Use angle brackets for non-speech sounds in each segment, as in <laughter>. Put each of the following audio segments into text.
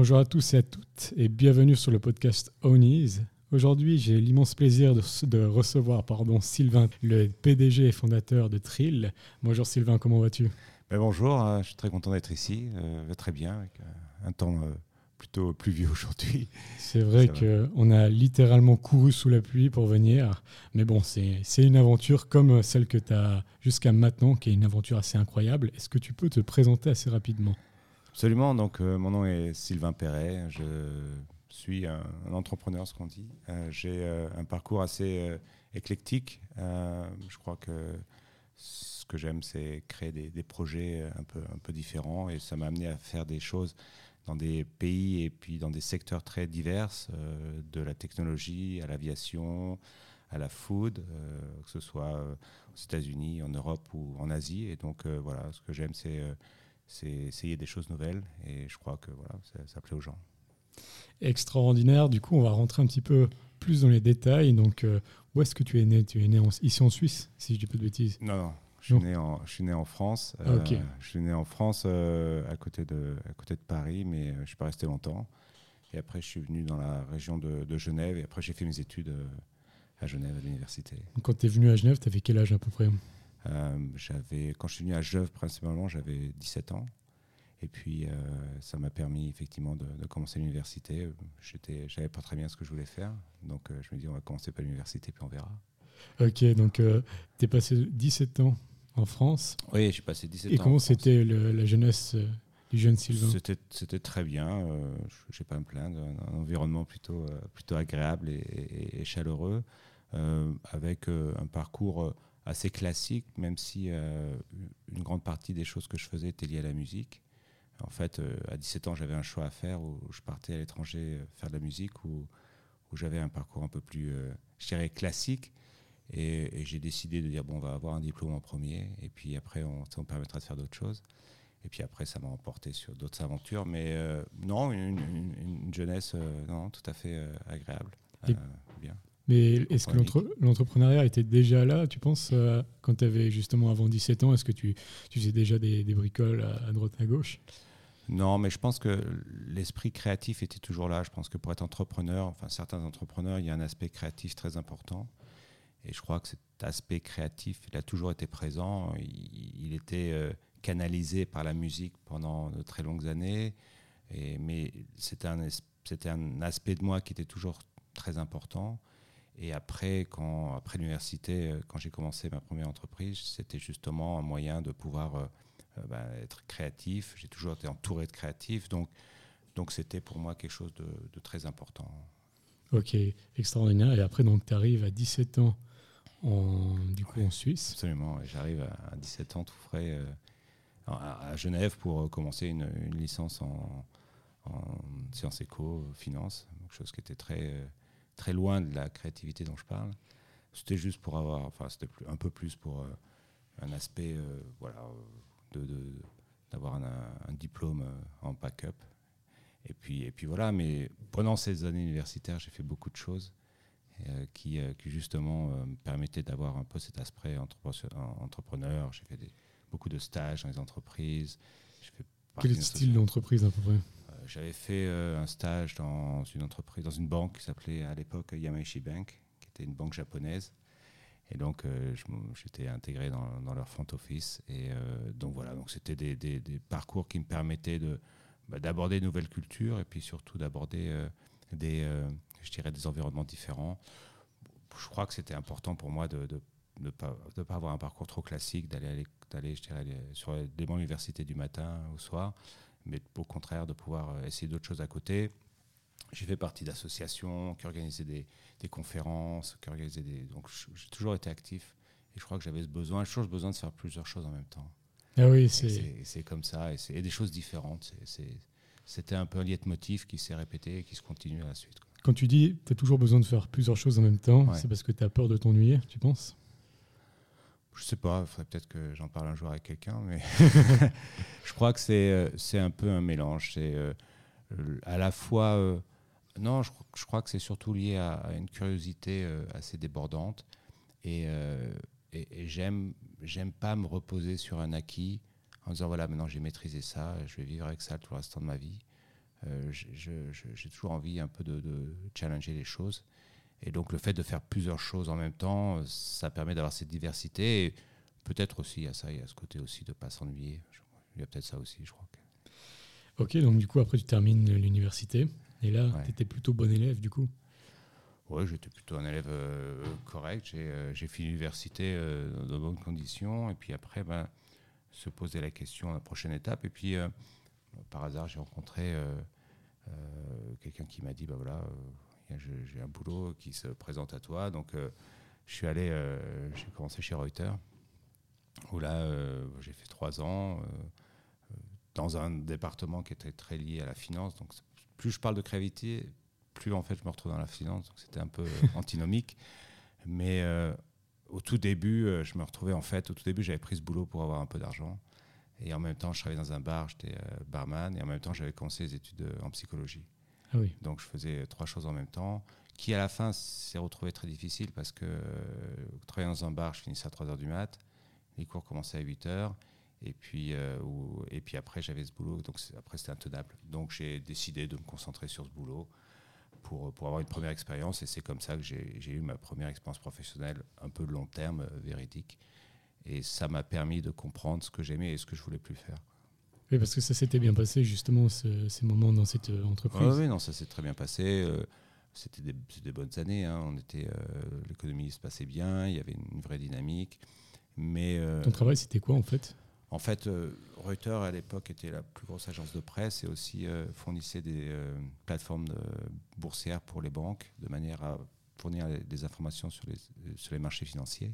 Bonjour à tous et à toutes et bienvenue sur le podcast Ownies. Aujourd'hui, j'ai l'immense plaisir de, recevoir pardon, Sylvain, le PDG et fondateur de Trill. Bonjour Sylvain, comment vas-tu? Ben Bonjour, euh, je suis très content d'être ici, euh, très bien, avec euh, un temps plutôt pluvieux aujourd'hui. C'est vrai qu'on a littéralement couru sous la pluie pour venir, mais bon, c'est une aventure comme celle que tu as jusqu'à maintenant, qui est une aventure assez incroyable. Est-ce que tu peux te présenter assez rapidement? Absolument. Donc, euh, mon nom est Sylvain Perret. Je suis un, entrepreneur, ce qu'on dit. Euh, j'ai euh, un parcours assez éclectique. je crois que ce que j'aime, c'est créer des, projets un peu, un peu différents. Et ça m'a amené à faire des choses dans des pays et puis dans des secteurs très divers, de la technologie à l'aviation, à la food, que ce soit aux États-Unis, en Europe ou en Asie. Et donc, voilà, ce que j'aime, c'est c'est essayer des choses nouvelles et je crois que voilà, ça, plaît aux gens. Extraordinaire. Du coup, on va rentrer un petit peu plus dans les détails. Donc, euh, où est-ce que tu es né? Tu es né ici en Suisse, si je dis pas de bêtises Non, non. Je suis, né en, je suis né en France. Ah. Euh, je suis né en France euh, à, côté de, à côté de Paris, mais je ne suis pas resté longtemps. Et après, je suis venu dans la région de, de Genève et après, j'ai fait mes études à Genève, à l'université. Quand tu es venu à Genève, tu avais quel âge à peu près? J'avais, quand je suis venu à Genève principalement, j'avais 17 ans. Et puis, euh, ça m'a permis effectivement de, commencer l'université. J'étais, j'avais pas très bien ce que je voulais faire. Donc, euh, je me dis, on va commencer par l'université, puis on verra. Ok, donc tu es passé 17 ans en France. Oui, j'ai passé 17 ans. Et comment c'était la jeunesse du jeune Sylvain? C'était, très bien. je n'ai pas à me plaindre. Un, environnement plutôt, plutôt agréable et, et chaleureux, avec un parcours assez classique, même si euh, une grande partie des choses que je faisais étaient liées à la musique. En fait, euh, à 17 ans, j'avais un choix à faire où je partais à l'étranger euh, faire de la musique, où, où j'avais un parcours un peu plus, je dirais, classique. Et, j'ai décidé de dire, bon, on va avoir un diplôme en premier, et puis après, on, ça nous permettra de faire d'autres choses. Et puis après, ça m'a emporté sur d'autres aventures. Mais non, une, jeunesse non, tout à fait agréable. bien. Mais est-ce que l'entrepreneuriat était déjà là, tu penses, euh, quand tu avais justement avant 17 ans Est-ce que tu, tu, faisais déjà des, bricoles à, droite à gauche? Non, mais je pense que l'esprit créatif était toujours là. Je pense que pour être entrepreneur, enfin certains entrepreneurs, il y a un aspect créatif très important. Et je crois que cet aspect créatif, il a toujours été présent. Il, était euh, canalisé par la musique pendant de très longues années. Et, mais c'était un, un aspect de moi qui était toujours très important. Et après, quand, après l'université, euh, quand j'ai commencé ma première entreprise, c'était justement un moyen de pouvoir euh, euh, bah, être créatif. J'ai toujours été entouré de créatifs, donc donc c'était pour moi quelque chose de, très important. Ok, extraordinaire. Et après, donc tu arrives à 17 ans en, du coup en Suisse. Absolument, j'arrive à, 17 ans tout frais à, Genève pour commencer une, licence en, en sciences éco, finance, quelque chose qui était très très loin de la créativité dont je parle. C'était juste pour avoir, enfin, c'était un peu plus pour euh, un aspect, euh, voilà, de, d'avoir un, diplôme euh, en backup. Et puis, et puis voilà, mais pendant ces années universitaires, j'ai fait beaucoup de choses qui, qui, justement me permettaient d'avoir un peu cet aspect entrepreneur. J'ai fait des, beaucoup de stages dans les entreprises. Quel style d'entreprise à peu près? J'avais fait euh, un stage dans une entreprise, dans une banque qui s'appelait à l'époque Yamaishi Bank, qui était une banque japonaise. Et donc, euh, j'étais intégré dans, leur front office. Et euh, donc voilà, donc c'était des, parcours qui me permettaient de bah, d'aborder de nouvelles cultures et puis surtout d'aborder des, je dirais, des environnements différents. Je crois que c'était important pour moi de ne pas, avoir un parcours trop classique, d'aller, je dirais, sur des bancs d'université du matin au soir, mais au contraire de pouvoir euh, essayer d'autres choses à côté. J'ai fait partie d'associations qui organisaient des, des conférences, qui organisaient des... Donc j'ai toujours été actif et je crois que j'avais ce besoin, toujours besoin de faire plusieurs choses en même temps. Ah oui, c'est... c'est comme ça, et, c'est des choses différentes. C'était un peu un motif qui s'est répété et qui se continue à la suite. Quand tu dis tu as toujours besoin de faire plusieurs choses en même temps, c'est parce que tu as peur de t'ennuyer, tu penses? Je sais pas, il faudrait peut-être que j'en parle un jour avec quelqu'un, mais <laughs> je crois que c'est, euh, c'est un peu un mélange. C'est euh, à la fois. Euh, non, je, je, crois que c'est surtout lié à, une curiosité assez débordante. Et, et, et, j'aime, j'aime pas me reposer sur un acquis en disant voilà, maintenant j'ai maîtrisé ça, je vais vivre avec ça tout le restant de ma vie. j'ai toujours envie un peu de, de, challenger les choses. Et donc le fait de faire plusieurs choses en même temps, ça permet d'avoir cette diversité. Et peut-être aussi, il y a ça, il y a ce côté aussi de ne pas s'ennuyer. Il y a peut-être ça aussi, je crois. Ok, donc du coup, après, tu termines l'université. Et là, tu étais plutôt bon élève, du coup Oui, j'étais plutôt un élève euh, correct. J'ai euh, fini l'université euh, dans de bonnes conditions. Et puis après, ben, se poser la question à la prochaine étape. Et puis, par hasard, j'ai rencontré quelqu'un qui m'a dit, bah voilà j'ai un boulot qui se présente à toi. Donc, euh, je suis allé, euh, j'ai commencé chez Reuters, où là, euh, j'ai fait trois ans dans un département qui était très lié à la finance. Donc, plus je parle de créativité, plus en fait je me retrouve dans la finance. Donc, c'était un peu antinomique. Mais au tout début, je me retrouvais en fait, au tout début, j'avais pris ce boulot pour avoir un peu d'argent. Et en même temps, je travaillais dans un bar, j'étais barman, et en même temps, j'avais commencé les études en psychologie. Ah Donc je faisais trois choses en même temps, qui à la fin s'est retrouvé très difficile parce que euh, travailler dans un bar, je finissais à 3 h du mat, les cours commençaient à 8 h. Et puis, euh, et puis après, j'avais ce boulot, donc après c'était intenable. Donc j'ai décidé de me concentrer sur ce boulot pour, pour avoir une première expérience. Et c'est comme ça que j'ai eu ma première expérience professionnelle, un peu long terme, euh, véridique. Et ça m'a permis de comprendre ce que j'aimais et ce que je voulais plus faire. Oui, parce que ça s'était bien passé, justement, ces moments dans cette euh, entreprise. oui, non, ça s'est très bien passé. Euh, c'était des, bonnes années. Hein. On était, euh, l'économie se passait bien, il y avait une vraie dynamique. Mais, Ton travail, c'était quoi, en fait? En fait, Reuters, à l'époque, était la plus grosse agence de presse et aussi fournissait des plateformes boursières pour les banques, de manière à fournir des informations sur les, sur les marchés financiers.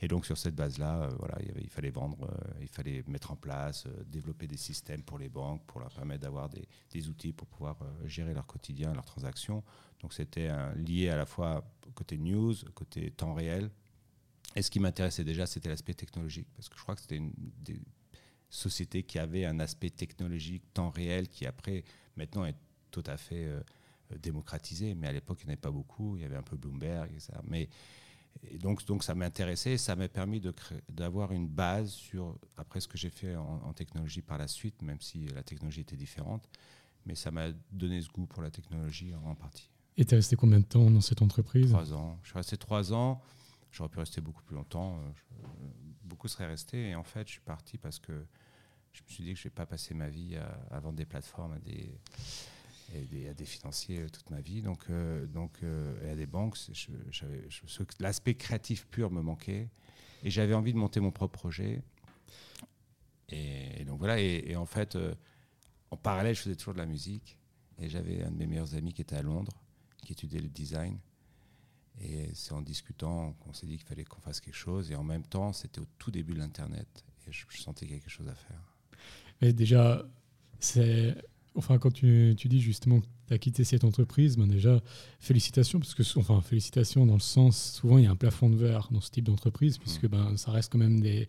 Et donc sur cette base-là, euh, voilà, il, fallait vendre, euh, il fallait mettre en place, euh, développer des systèmes pour les banques, pour leur permettre d'avoir des, des, outils pour pouvoir gérer leur quotidien, leurs transactions. Donc c'était lié à la fois côté news, côté temps réel. Et ce qui m'intéressait déjà, c'était l'aspect technologique, parce que je crois que c'était une des sociétés qui avait un aspect technologique, temps réel, qui après, maintenant est tout à fait démocratisé, mais à l'époque, il n'y en avait pas beaucoup. Il y avait un peu Bloomberg, etc. Mais et donc, donc ça m'intéressait et ça m'a permis d'avoir une base sur, après ce que j'ai fait en, technologie par la suite, même si la technologie était différente, mais ça m'a donné ce goût pour la technologie en partie. Et tu es resté combien de temps dans cette entreprise? Trois ans. Je suis resté trois ans. J'aurais pu rester beaucoup plus longtemps. beaucoup seraient restés. Et en fait, je suis parti parce que je me suis dit que je ne vais pas passer ma vie à, à vendre des plateformes à des et à des financiers euh, toute ma vie, donc, euh, donc, euh, et à des banques. L'aspect créatif pur me manquait et j'avais envie de monter mon propre projet. Et, donc voilà, et, en fait, en parallèle, je faisais toujours de la musique et j'avais un de mes meilleurs amis qui était à Londres, qui étudiait le design. Et c'est en discutant qu'on s'est dit qu'il fallait qu'on fasse quelque chose. Et en même temps, c'était au tout début de l'Internet. Et je, je sentais quelque chose à faire. Mais déjà, c'est Enfin, quand tu, dis justement que tu as quitté cette entreprise, ben déjà, félicitations, parce que, enfin, félicitations dans le sens, souvent il y a un plafond de verre dans ce type d'entreprise, mmh. puisque ben, ça reste quand même des,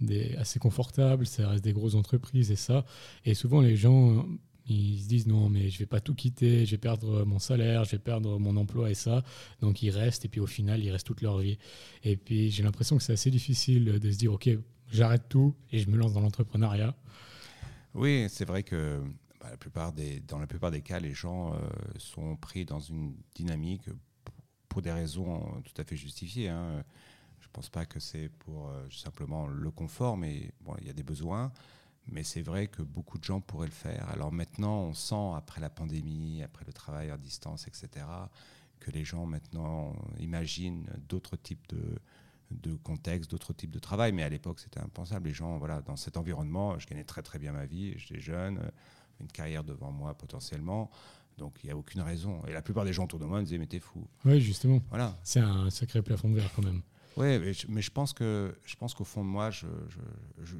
des, assez confortable, ça reste des grosses entreprises et ça. Et souvent les gens, ils se disent non, mais je vais pas tout quitter, je vais perdre mon salaire, je vais perdre mon emploi et ça. Donc ils restent, et puis au final, ils restent toute leur vie. Et puis j'ai l'impression que c'est assez difficile de se dire, ok, j'arrête tout et je me lance dans l'entrepreneuriat. Oui, c'est vrai que bah, la plupart des, dans la plupart des cas, les gens euh, sont pris dans une dynamique pour des raisons tout à fait justifiées. Hein. Je ne pense pas que c'est pour euh, simplement le confort, mais bon, il y a des besoins. Mais c'est vrai que beaucoup de gens pourraient le faire. Alors maintenant, on sent, après la pandémie, après le travail à distance, etc., que les gens maintenant imaginent d'autres types de, de contextes, d'autres types de travail. Mais à l'époque, c'était impensable. Les gens, voilà, dans cet environnement, je gagnais très très bien ma vie, j'étais jeune, une carrière devant moi potentiellement. Donc il n'y a aucune raison. Et la plupart des gens autour de moi me disaient, mais t'es fou. Oui, justement. Voilà. C'est un sacré plafond de verre quand même. Oui, mais, je pense que je pense qu'au fond de moi, je, je,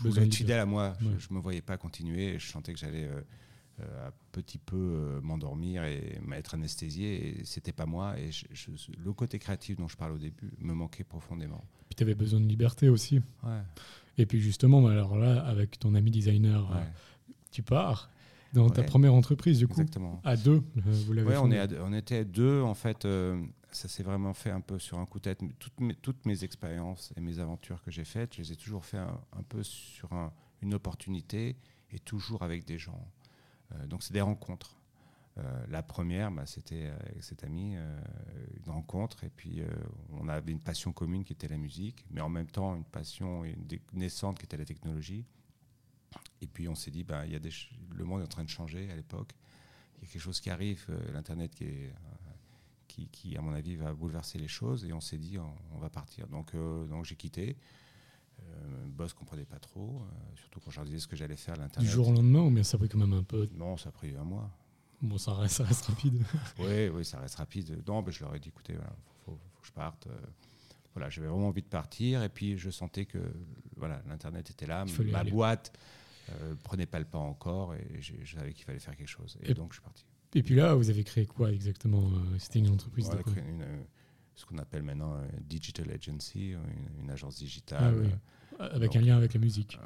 voulais être fidèle à moi. Je ne me voyais pas continuer. Je sentais que j'allais euh, euh, un petit peu euh, m'endormir et m'être anesthésié. Et c'était pas moi. Et le côté créatif dont je parle au début me manquait profondément. Puis tu avais besoin de liberté aussi. Ouais. Et puis justement, alors là, avec ton ami designer, tu pars dans ta première entreprise, du coup, Exactement. à deux, vous l'avez ouais, on, est on était deux, en fait ça s'est vraiment fait un peu sur un coup de tête. Toutes mes, toutes mes expériences et mes aventures que j'ai faites, je les ai toujours fait un, peu sur une opportunité et toujours avec des gens. Euh, donc c'est des rencontres. Euh, la première, bah, c'était avec cet ami, euh, une rencontre, et puis on avait une passion commune qui était la musique, mais en même temps une passion naissante qui était la technologie. Et puis on s'est dit, bah, y a des, le monde est en train de changer à l'époque. Il y a quelque chose qui arrive, l'Internet qui est qui, à mon avis, va bouleverser les choses. Et on s'est dit, on, va partir. Donc, euh, donc j'ai quitté. Euh, boss comprenait pas trop, euh, surtout quand je leur disais ce que j'allais faire à l'Internet. Du jour au lendemain, ou bien ça a pris quand même un peu Non, ça a pris un mois. Bon, ça reste, ça reste rapide. <laughs> oui, oui, ça reste rapide. Non, mais je leur ai dit, écoutez, il faut, que je parte. Voilà, j'avais vraiment envie de partir. Et puis, je sentais que voilà, l'Internet était là. Ma boîte ne prenait pas le pas encore. Et je savais qu'il fallait faire quelque chose. Et donc, je suis parti. Et puis là, vous avez créé quoi exactement euh, C'était une entreprise de quoi une, euh, Ce qu'on appelle maintenant un digital agency, une, agence digitale. Ah euh, avec un lien avec la musique.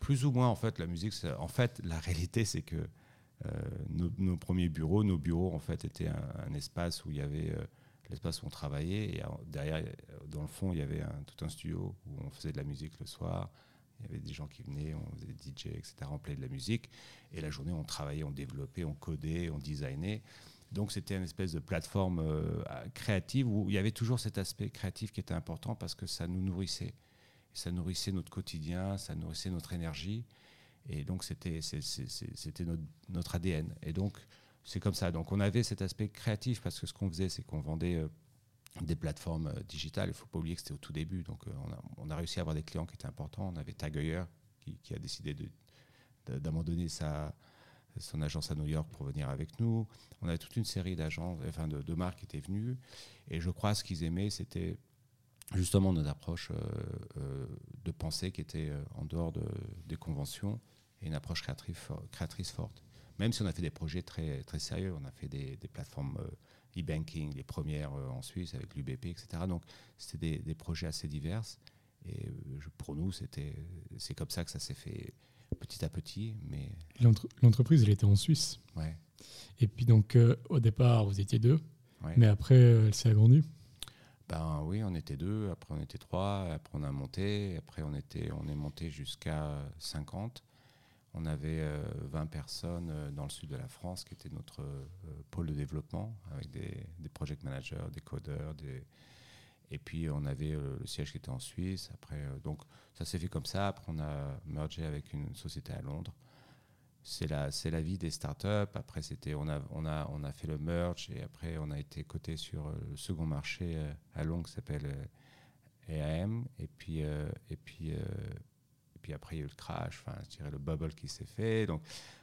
plus ou moins, en fait, la musique. En fait, la réalité, c'est que nos, premiers bureaux, nos bureaux, en fait, étaient un, espace où il y avait l'espace où on travaillait. Et derrière, dans le fond, il y avait un, tout un studio où on faisait de la musique le soir. Il y avait des gens qui venaient, on faisait DJ, etc. On playait de la musique. Et la journée, on travaillait, on développait, on codait, on designait. Donc c'était une espèce de plateforme euh, créative où il y avait toujours cet aspect créatif qui était important parce que ça nous nourrissait. ça nourrissait notre quotidien, ça nourrissait notre énergie. Et donc c'était notre, notre ADN. Et donc c'est comme ça. Donc on avait cet aspect créatif parce que ce qu'on faisait, c'est qu'on vendait euh, des plateformes euh, digitales. Il ne faut pas oublier que c'était au tout début. Donc, euh, on a, réussi à avoir des clients qui étaient importants. On avait Taguyer qui, qui a décidé d'abandonner son agence à New York pour venir avec nous. On avait toute une série d'agences, enfin de, marques qui étaient venues. Et je crois ce qu'ils aimaient, c'était justement notre approche euh, de pensée qui était en dehors de, des conventions et une approche créatrice, forte. Même si on a fait des projets très, très sérieux, on a fait des plateformes e-banking, les premières euh, en Suisse avec l'UBP, etc. Donc c'était des, projets assez divers. Et euh, pour nous, c'était, c'est comme ça que ça s'est fait petit à petit. Mais l'entreprise, elle était en Suisse. Ouais. Et puis donc euh, au départ, vous étiez deux, mais après, elle s'est agrandie. Ben oui, on était deux, après on était trois, après on a monté, après on, était, on est monté jusqu'à 50. On avait 20 euh, personnes euh, dans le sud de la France qui était notre euh, pôle de développement avec des, project managers, des codeurs, et puis on avait le siège qui était en Suisse. Après, donc ça s'est fait comme ça. Après, on a mergé avec une société à Londres. C'est la, vie des startups. Après, c'était, on a, on a, fait le merge et après, on a été coté sur le second marché à Londres qui s'appelle EAM. Et puis puis après il y a eu le crash, enfin je dirais le bubble qui s'est fait. Donc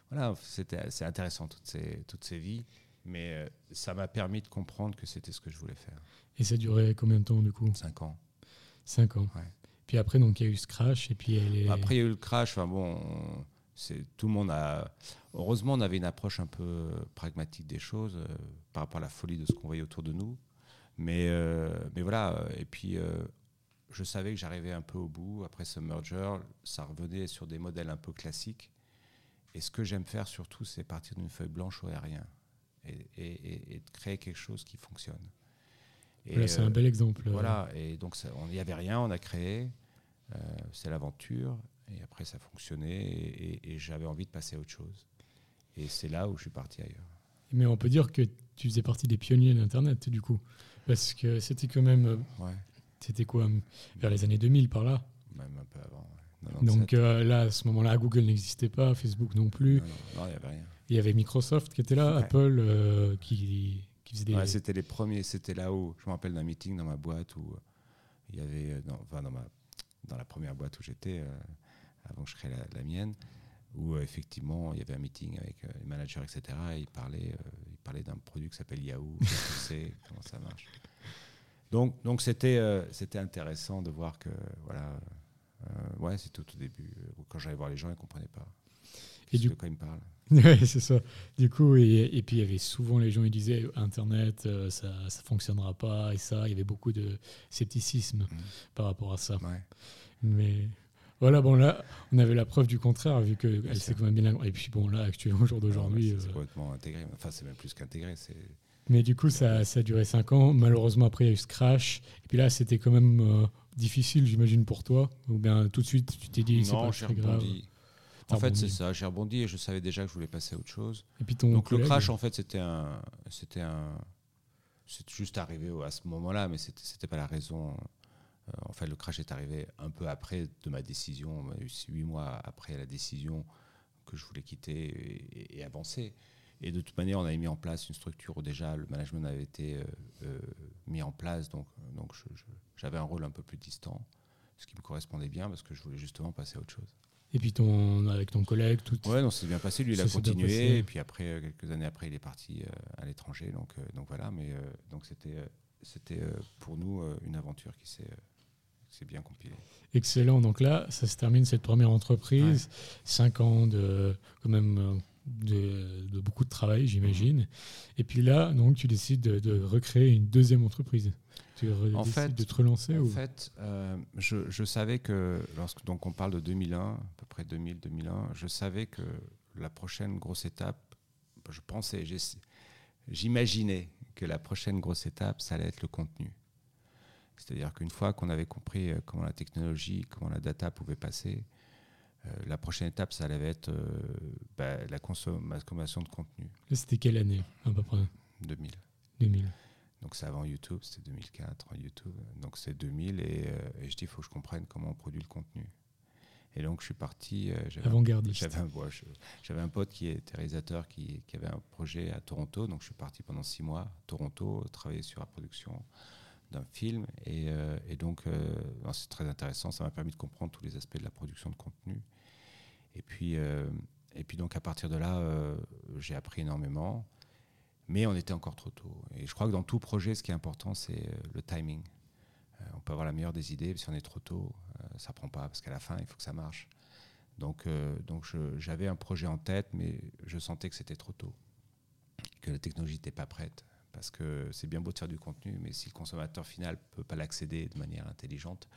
voilà, c'était c'est intéressant toutes ces toutes ces vies, mais euh, ça m'a permis de comprendre que c'était ce que je voulais faire. Et ça durait combien de temps du coup? Cinq ans. Cinq ans. Ouais. Puis après donc il y a eu ce crash et puis elle après il y a eu le crash. Enfin bon. c'est tout le monde a. Heureusement, on avait une approche un peu pragmatique des choses euh, par rapport à la folie de ce qu'on voyait autour de nous. Mais, euh, mais voilà. Et puis, je savais que j'arrivais un peu au bout. Après ce merger, ça revenait sur des modèles un peu classiques. Et ce que j'aime faire surtout, c'est partir d'une feuille blanche au rien et, et, de créer quelque chose qui fonctionne. Et c'est un bel exemple. Voilà, et donc il n'y avait rien, on a créé, euh, c'est l'aventure, et après ça fonctionnait, et, j'avais envie de passer à autre chose. Et c'est là où je suis parti ailleurs. Mais on peut dire que tu faisais partie des pionniers de l'Internet, du coup, parce que c'était quand même euh, ouais. C'était quoi Vers les années 2000 par là? Même un peu avant. Donc euh, là, à ce moment-là, Google n'existait pas, Facebook non plus. Non, il n'y avait rien. Il y avait Microsoft qui était là, Apple euh, qui, qui faisait des. Ouais, c'était les premiers. C'était là où je me rappelle d'un meeting dans ma boîte où il y avait, euh, dans, enfin dans ma, dans la première boîte où j'étais euh, avant que je crée la, la mienne, où euh, effectivement il y avait un meeting avec euh, les managers, etc. Et ils parlaient, euh, ils parlaient d'un produit qui s'appelle Yahoo. Qu'est-ce que c'est <laughs> Comment ça marche? Donc, donc c'était, euh, c'était intéressant de voir que voilà. euh, ouais, c'était au tout début. euh, Quand j'allais voir les gens, ils ne comprenaient pas. Et du- que- quand ils me parlent. <laughs> Ouais, c'est ça. Du coup, et, et puis il y avait souvent les gens, ils disaient Internet, euh, ça ne fonctionnera pas, et ça, il y avait beaucoup de scepticisme Mhm. par rapport à ça. Ouais. Mais voilà, bon, là, on avait la preuve du contraire, vu qu'elle s'est quand même bien. Et puis bon, là, actuellement, au jour d'aujourd'hui. Mais c'est- euh, c'est complètement intégré. Enfin, c'est même plus qu'intégré. C'est Mais du coup, ça, ça a duré 5 ans. Malheureusement, après, il y a eu ce crash. Et puis là, c'était quand même euh, difficile, j'imagine, pour toi. Ou bien tout de suite, tu t'es dit, c'est pas très grave. rebondi. En fait, c'est ça. J'ai rebondi et je savais déjà que je voulais passer à autre chose. Et puis ton Donc le crash, en fait, c'était un, c'était un, c'est juste arrivé à ce moment-là, mais c'était, c'était pas la raison. Euh, en fait, le crash est arrivé un peu après de ma décision, euh, huit mois après la décision que je voulais quitter et, et avancer. Et de toute manière, on avait mis en place une structure où déjà le management avait été euh, euh, mis en place, donc, donc j'avais un rôle un peu plus distant, ce qui me correspondait bien parce que je voulais justement passer à autre chose. Et puis ton, avec ton collègue, tout. Ouais, non, c'est bien passé. Lui, il a continué. Et puis après, euh, quelques années après, il est parti à l'étranger. Donc, donc voilà. Mais donc c'était, c'était pour nous une aventure qui s'est, s'est bien compilée. Excellent. Donc là, ça se termine cette première entreprise. 5 ans de, quand même, de, de beaucoup de travail, j'imagine. Mhm. Et puis là, donc, tu décides de, de recréer une deuxième entreprise. Tu En décides fait- de te relancer En ou... fait, euh, je, je savais que lorsque donc on parle de 2001, à peu près 2000-2001, je savais que la prochaine grosse étape, je pensais, j'imaginais que la prochaine grosse étape, ça allait être le contenu. C'est-à-dire qu'une fois qu'on avait compris euh, comment la technologie, comment la data pouvait passer, la prochaine étape, ça allait être euh, bah, la consommation de contenu. C'était quelle année, à peu près? 2000. 2000. Donc c'est avant YouTube, c'était 2004 en YouTube. Donc c'est 2000 et, euh, et je dis il faut que je comprenne comment on produit le contenu. Et donc je suis parti. euh, Avant-gardiste. J'avais un, ouais, je- j'avais un pote qui était réalisateur qui, qui avait un projet à Toronto. Donc je suis parti pendant six mois à Toronto, travailler sur la production d'un film. Et, euh, donc euh, c'est très intéressant. Ça m'a permis de comprendre tous les aspects de la production de contenu. Et puis, euh, et puis donc à partir de là, j'ai appris énormément. Mais on était encore trop tôt. Et je crois que dans tout projet, ce qui est important, c'est le timing. On peut avoir la meilleure des idées, mais si on est trop tôt, ça prend pas, parce qu'à la fin, il faut que ça marche. Donc, donc j'avais un projet en tête, mais je sentais que c'était trop tôt, que la technologie n'était pas prête. Parce que c'est bien beau de faire du contenu, mais si le consommateur final ne peut pas l'accéder de manière intelligente,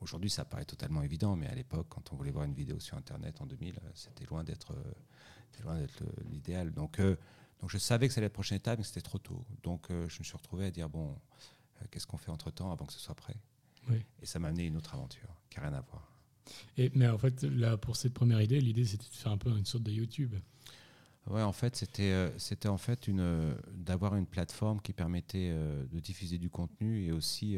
aujourd'hui ça paraît totalement évident, mais à l'époque, quand on voulait voir une vidéo sur Internet en 2000, euh, c'était loin d'être l'idéal. Donc, euh, donc je savais que c'était la prochaine étape, mais c'était trop tôt. Donc euh, je me suis retrouvé à dire, bon, euh, qu'est-ce qu'on fait entre-temps avant que ce soit prêt? Oui. Et ça m'a amené une autre aventure, qui n'a rien à voir. Et, mais en fait, là, pour cette première idée, l'idée, c'était de faire un peu une sorte de YouTube. Ouais, en fait, c'était euh, c'était en fait une euh, d'avoir une plateforme qui permettait euh, de diffuser du contenu et aussi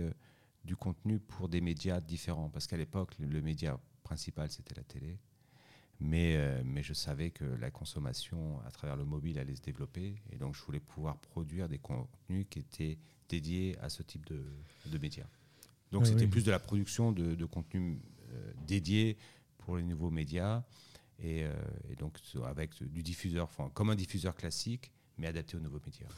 du contenu pour des médias différents. Parce qu'à l'époque, le, média principal c'était la télé, mais mais je savais que la consommation à travers le mobile allait se développer et donc je voulais pouvoir produire des contenus qui étaient dédiés à ce type de, de médias. Donc Ah c'était oui. plus de la production de, de contenu dédié pour les nouveaux médias et, euh, et donc avec du diffuseur, enfin, comme un diffuseur classique, mais adapté aux nouveaux médias.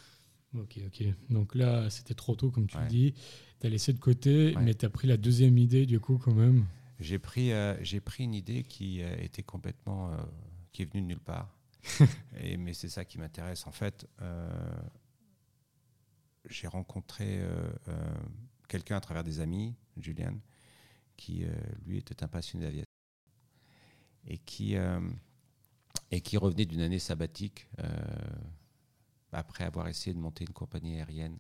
Ok, ok. Donc là, c'était trop tôt, comme tu Ouais. le dis. Tu as laissé de côté, Ouais. mais tu as pris la deuxième idée, du coup, quand même. J'ai pris, euh, j'ai pris une idée qui euh, était complètement, euh, qui est venue de nulle part. <laughs> et, mais c'est ça qui m'intéresse. En fait, j'ai rencontré quelqu'un à travers des amis, Julian, qui lui était un passionné d'aviation et qui euh, et qui revenait d'une année sabbatique euh, après avoir essayé de monter une compagnie aérienne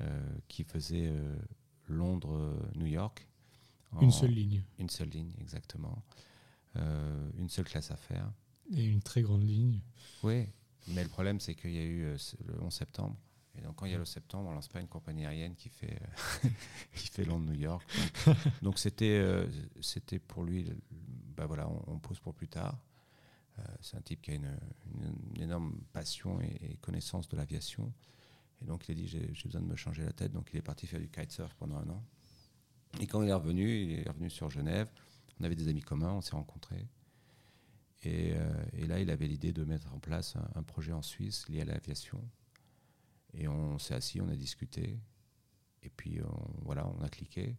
euh, qui faisait Londres-New York. Une seule ligne. une seule ligne, exactement. Euh, une seule classe à faire. Et une très grande ligne. Oui, mais le problème, c'est qu'il y a eu euh, le 11 septembre. Et donc, quand il y a le septembre, on lance pas une compagnie aérienne qui fait, euh, <laughs> qui fait Londres-New York. <laughs> Donc, c'était, c'était pour lui, bah voilà, on, pose pour plus tard. Euh, c'est un type qui a une, énorme passion et, connaissance de l'aviation. Et donc il a dit j'ai besoin de me changer la tête. Donc il est parti faire du kitesurf pendant un an. Et quand il est revenu, il est revenu sur Genève. On avait des amis communs, on s'est rencontrés. Et, et, là, il avait l'idée de mettre en place un, projet en Suisse lié à l'aviation. Et on s'est assis, on a discuté. Et puis voilà, on a cliqué.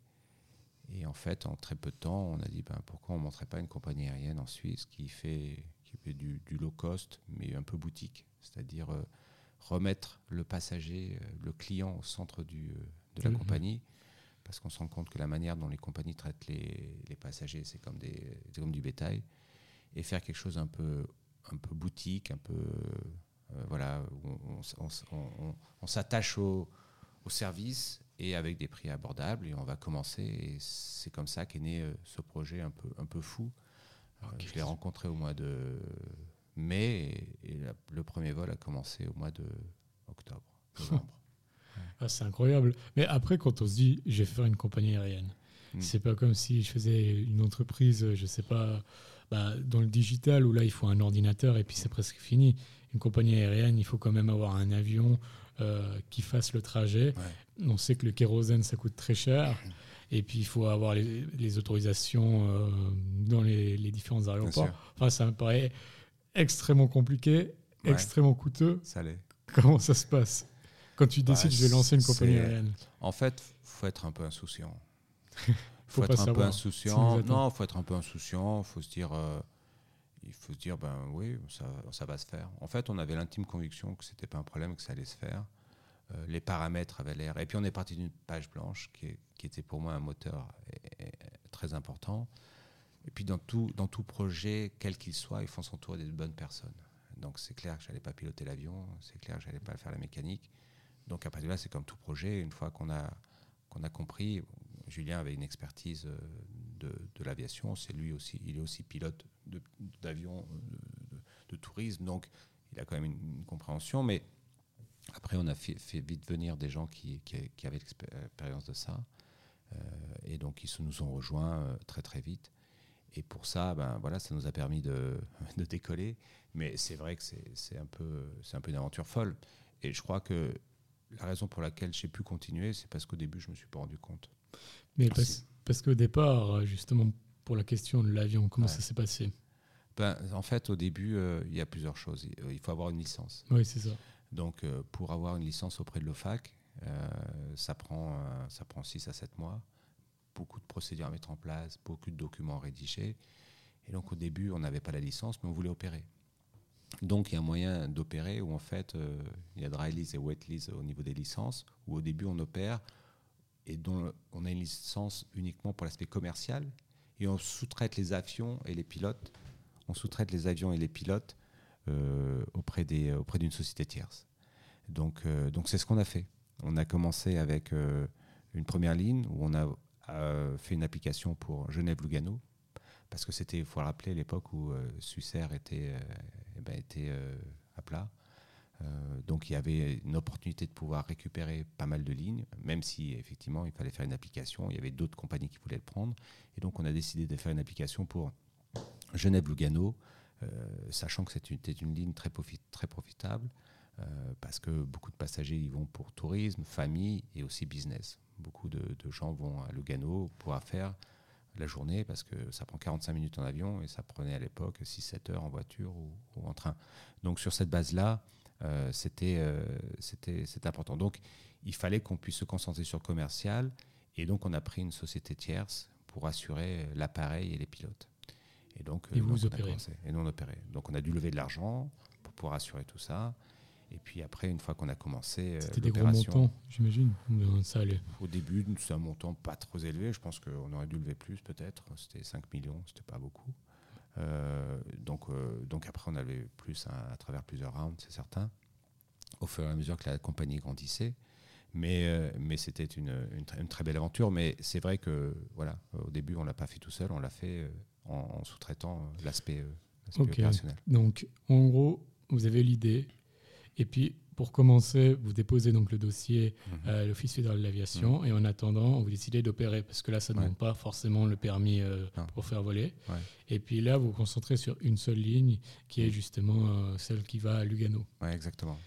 Et en fait, en très peu de temps, on a dit ben, pourquoi on ne montrait pas une compagnie aérienne en Suisse qui fait, qui fait du, low cost, mais un peu boutique, c'est-à-dire euh, remettre le passager, euh, le client au centre du, euh, de la mhm. compagnie, parce qu'on se rend compte que la manière dont les compagnies traitent les, les passagers, c'est comme, des, comme du bétail, et faire quelque chose un peu, un peu boutique, un peu. voilà, on, on, on s'attache au, au service et avec des prix abordables. Et on va commencer. Et c'est comme ça qu'est né euh, ce projet un peu, un peu fou. Euh, je l'ai rencontré au mois de mai et, le premier vol a commencé au mois de octobre, <laughs> ah, c'est incroyable. Mais après, quand on se dit, je vais faire une compagnie aérienne, hmm. c'est pas comme si je faisais une entreprise, je sais pas, bah, dans le digital où là, il faut un ordinateur et puis c'est presque fini. Une compagnie aérienne, il faut quand même avoir un avion, qui fassent le trajet. On sait que le kérosène, ça coûte très cher. Et puis, il faut avoir les, autorisations euh, dans les, différents aéroports. Enfin, ça me paraît extrêmement compliqué, extrêmement coûteux. Ça. Comment ça se passe quand tu décides, je vais lancer une compagnie aérienne? En fait, faut être un peu insouciant. <laughs> faut, faut être un peu insouciant. Non, faut être un peu insouciant. Faut se dire, euh, il faut se dire, ben oui, ça, va se faire. En fait, on avait l'intime conviction que c'était pas un problème, que ça allait se faire. Euh, les paramètres avaient l'air. Et puis on est parti d'une page blanche qui, était pour moi un moteur très important. Et puis dans tout, dans tout projet, quel qu'il soit, il faut s'entourer des bonnes personnes. Donc c'est clair que je n'allais pas piloter l'avion, c'est clair que je n'allais pas faire la mécanique. Donc après là, c'est comme tout projet, une fois qu'on a, qu'on a compris, Julien avait une expertise euh, de, de l'aviation, c'est lui aussi, il est aussi pilote d'avions de, de, tourisme, donc il a quand même une, compréhension. Mais après, on a fait, vite venir des gens qui, qui, avaient l'expérience de ça, euh, et donc ils nous ont rejoints euh, très très vite. Et pour ça, ben voilà, ça nous a permis de, <laughs> décoller. Mais c'est vrai que c'est un peu, un peu une aventure folle. Et je crois que la raison pour laquelle j'ai pu continuer, c'est parce qu'au début, je me suis pas rendu compte. Mais parce, parce qu'au départ, justement, pour la question de l'avion, comment ça s'est passé ben, En fait, au début, euh, il y a plusieurs choses. Il faut avoir une licence. Oui, c'est ça. Donc, euh, pour avoir une licence auprès de l'OFAC, euh, ça, prend, ça prend 6 à 7 mois. Beaucoup de procédures à mettre en place, beaucoup de documents rédigés. Et donc, au début, on n'avait pas la licence, mais on voulait opérer. Donc, il y a un moyen d'opérer où, en fait, il y a dry lease et wet lease au niveau des licences, où au début, on opère et dont on a une licence uniquement pour l'aspect commercial et on sous-traite les avions et les pilotes. On sous-traite les avions et les pilotes euh, auprès des auprès d'une société tierce. Donc euh, donc c'est ce qu'on a fait. On a commencé avec euh, une première ligne où on a fait une application pour Genève-Lugano parce que c'était, faut le rappeler, l'époque où Sucer était, eh ben, était à plat. Euh, donc il y avait une opportunité de pouvoir récupérer pas mal de lignes, même si effectivement il fallait faire une application. Il y avait d'autres compagnies qui voulaient le prendre. Et donc on a décidé de faire une application pour Genève-Lugano, euh, sachant que c'était une, ligne très, très profitable, euh, parce que beaucoup de passagers y vont pour tourisme, famille et aussi business. Beaucoup de, gens vont à Lugano pour faire la journée parce que ça prend 45 minutes en avion et ça prenait à l'époque 6-7 heures en voiture ou, ou, en train. Donc sur cette base-là, euh, euh, c'était important. Donc, il fallait qu'on puisse se concentrer sur le commercial. Et donc, on a pris une société tierce pour assurer l'appareil et les pilotes. Et donc, et vous opérez. Et nous, on opérait. Donc, on a dû lever de l'argent pour pouvoir assurer tout ça. Et puis après, une fois qu'on a commencé. Euh, c'était des gros montants, j'imagine. Au début, c'est un montant pas trop élevé. Je pense qu'on aurait dû lever plus, peut-être. C'était 5 millions, c'était pas beaucoup. Euh, donc, euh, donc après, on avait plus à, travers plusieurs rounds, c'est certain, au fur et à mesure que la compagnie grandissait. Mais, euh, mais c'était une, une, très belle aventure. Mais c'est vrai que voilà, au début, on l'a pas fait tout seul, on l'a fait en, sous-traitant l'aspect opérationnel. Donc, en gros, vous avez l'idée, et puis pour commencer, vous déposez donc le dossier à mhm. l'Office fédéral de l'aviation mhm. et en attendant, vous décidez d'opérer parce que là, ça ne demande pas forcément le permis euh, pour faire voler. Et puis là, vous vous concentrez sur une seule ligne qui est mhm. justement euh, celle qui va à Lugano. Exactement.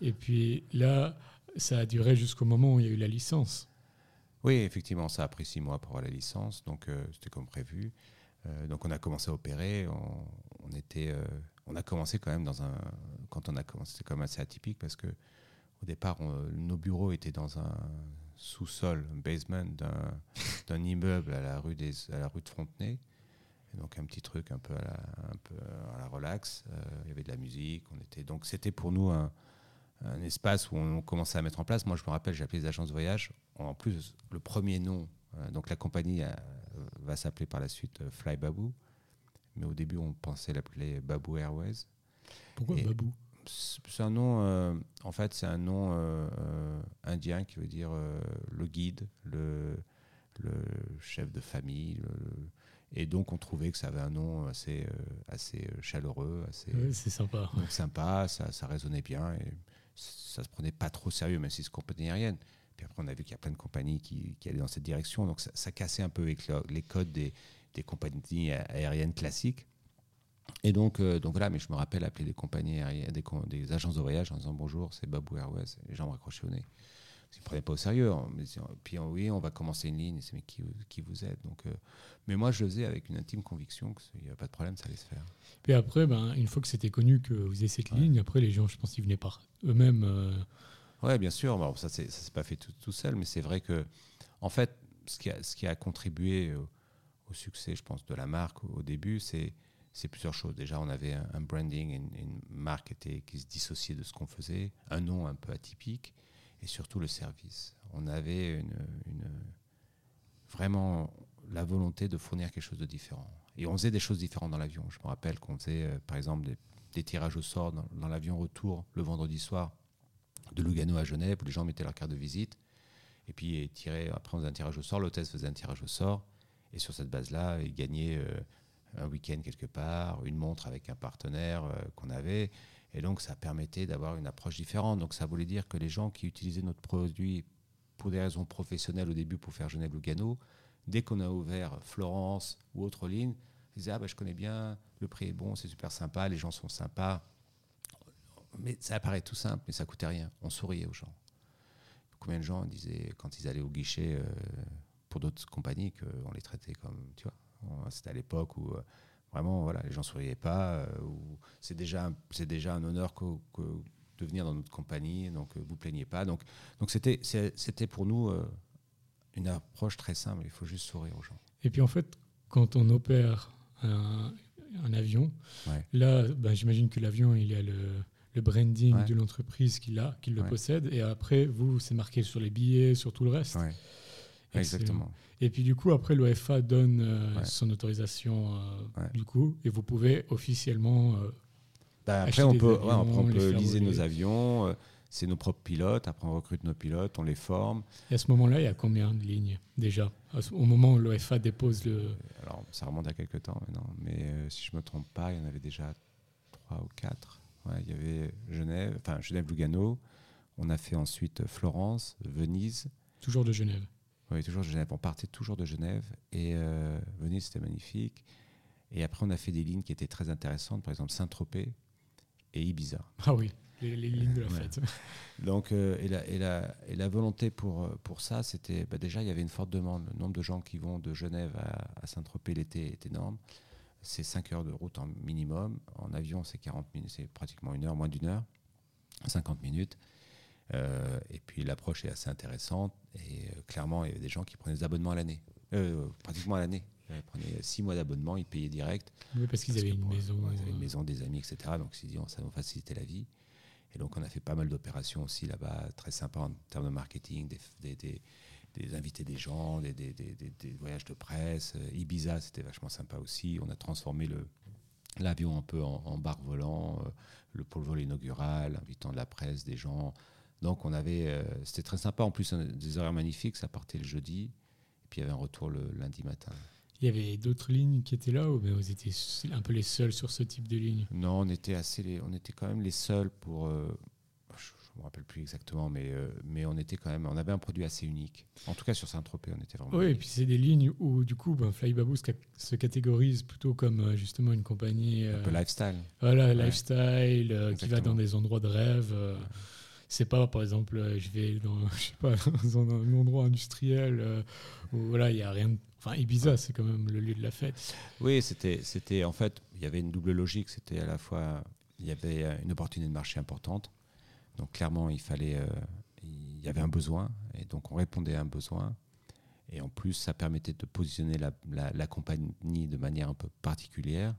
Et puis là, ça a duré jusqu'au moment où il y a eu la licence. Oui, effectivement, ça a pris six mois pour avoir la licence, donc euh, c'était comme prévu. Euh, donc on a commencé à opérer. On, était, euh, on a commencé quand même dans un. Quand on a commencé, c'était quand même assez atypique parce que au départ, nos bureaux étaient dans un sous-sol, un basement <laughs> d'un immeuble à la rue des, à la rue de Frontenay. donc un petit truc un peu à la, un peu à la relax. il y avait de la musique. On était donc c'était pour nous un, un espace où on commençait à mettre en place. Moi, je me rappelle, j'ai appelé les agences de voyage. En plus, le premier nom, euh, donc la compagnie euh, va s'appeler par la suite euh, Fly Baboo. Mais au début, on pensait l'appeler Baboo Airways. Pourquoi Baboo C'est un nom, en fait, c'est un nom indien qui veut dire le guide, le, le, chef de famille. et donc, on trouvait que ça avait un nom assez, assez chaleureux, assez. c'est sympa. Donc, sympa, ça, ça résonnait bien. Et ça se prenait pas trop sérieux, même si c'est compagnie aérienne. Puis après, on a vu qu'il y a plein de compagnies qui, allaient dans cette direction. Donc, ça, cassait un peu avec les codes des, compagnies aériennes classiques. Et donc, euh, donc voilà, mais je me rappelle appeler des compagnies aériennes, des, agences de voyage en disant bonjour, c'est Babou Airways. Les gens me raccrochaient au nez. Ils ne prenaient pas au sérieux. Hein. Puis oui, on va commencer une ligne. C'est mais qui, qui vous êtes? Donc, euh, Mais moi, je le faisais avec une intime conviction qu'il n'y avait pas de problème, ça allait se faire. Puis après, ben, une fois que c'était connu que vous aviez cette ligne, après, les gens, je pense qu'ils venaient par eux-mêmes. Euh, oui, bien sûr. Ça ne s'est pas fait tout, seul, mais c'est vrai que, en fait, ce qui a, ce qui a contribué au, succès, je pense, de la marque au, début, c'est plusieurs choses. Déjà, on avait un, branding, une, marque était, qui se dissociait de ce qu'on faisait, un nom un peu atypique et surtout le service. On avait une, vraiment la volonté de fournir quelque chose de différent. Et on faisait des choses différentes dans l'avion. Je me rappelle qu'on faisait, euh, par exemple, des, tirages au sort dans, l'avion retour le vendredi soir de Lugano à Genève, où les gens mettaient leur carte de visite. Et puis, après, on faisait un tirage au sort. L'hôtesse faisait un tirage au sort. Et sur cette base-là, gagnaient euh, un week-end quelque part, une montre avec un partenaire euh, qu'on avait. Et donc, ça permettait d'avoir une approche différente. Donc, ça voulait dire que les gens qui utilisaient notre produit pour des raisons professionnelles au début pour faire Genève-Lugano, dès qu'on a ouvert Florence ou autre ligne, ils disaient Ah, bah, je connais bien, le prix est bon, c'est super sympa, les gens sont sympas. Mais ça apparaît tout simple, mais ça coûtait rien. On souriait aux gens. Combien de gens disaient, quand ils allaient au guichet euh, pour d'autres compagnies, qu'on les traitait comme, tu vois, c'était à l'époque où euh, Vraiment, voilà, les gens souriaient pas. Euh, c'est déjà, c'est déjà un honneur que, de venir dans notre compagnie, donc euh, vous plaignez pas. Donc, donc c'était, c'était pour nous une approche très simple. Il faut juste sourire aux gens. Et puis en fait, quand on opère un, avion, là, ben, j'imagine que l'avion, il y a le, le branding de l'entreprise qui, qui le possède, et après, vous, c'est marqué sur les billets, sur tout le reste. Exactement. Et puis du coup, après, l'OFA donne euh, son autorisation, euh, du coup, et vous pouvez officiellement. Euh, bah, après, on peut, on peut liser nos avions. c'est nos propres pilotes. Après, on recrute nos pilotes, on les forme. Et à ce moment-là, il y a combien de lignes déjà? Au moment où l'OFA dépose le. Alors, ça remonte à quelques temps maintenant. Mais si je ne me trompe pas, il y en avait déjà trois ou quatre. il y avait Genève, enfin Genève-Lugano. On a fait ensuite Florence, Venise. Toujours de Genève. Oui, toujours de Genève. On partait toujours de Genève et euh, Venise, c'était magnifique. Et après, on a fait des lignes qui étaient très intéressantes, par exemple Saint-Tropez et Ibiza. <laughs> Ah oui, les, lignes de la fête. <laughs> Donc, euh, et, la, et, la, et, la, volonté pour, euh, pour ça, c'était bah déjà, il y avait une forte demande. Le nombre de gens qui vont de Genève à, Saint-Tropez l'été est énorme. C'est 5 heures de route en minimum. En avion, c'est 40 minutes, c'est pratiquement une heure, moins d'une heure, 50 minutes. Euh, et puis l'approche est assez intéressante. Et euh, clairement, il y avait des gens qui prenaient des abonnements à l'année, euh, pratiquement à l'année. Ils prenaient six mois d'abonnement, ils payaient direct. Oui, parce qu'ils avaient une maison. ils avaient une maison, des amis, etc. Donc ils se disaient, ça nous facilitait la vie. Et donc on a fait pas mal d'opérations aussi là-bas, très sympa en termes de marketing, des, des, des, invités des gens, des, voyages de presse. Ibiza, c'était vachement sympa aussi. On a transformé le, l'avion un peu en, bar volant, le pôle vol inaugural, invitant de la presse, des gens. Donc on avait, euh, c'était très sympa. En plus, des horaires magnifiques. Ça partait le jeudi, et puis il y avait un retour le lundi matin. Il y avait d'autres lignes qui étaient là ou vous étiez un peu les seuls sur ce type de ligne? Non, on était assez, on était quand même les seuls pour. Euh, je ne me rappelle plus exactement, mais, euh, mais on était quand même, on avait un produit assez unique. En tout cas sur Saint-Tropez, on était vraiment. Oui, et puis c'est des lignes où du coup, ben, Flybaboo se catégorise plutôt comme justement une compagnie. Un peu lifestyle. Voilà, lifestyle qui va dans des endroits de rêve. C'est pas, par exemple, euh, je vais dans, <laughs> je sais pas, dans un endroit industriel euh, où voilà, il y a rien. de- Enfin, Ibiza, c'est quand même le lieu de la fête. Oui, c'était, c'était en fait, il y avait une double logique. C'était à la fois, il y avait euh, une opportunité de marché importante. Donc clairement, il fallait, il y avait un besoin, et donc on répondait à un besoin. Et en plus, ça permettait de positionner la- la compagnie de manière un peu particulière.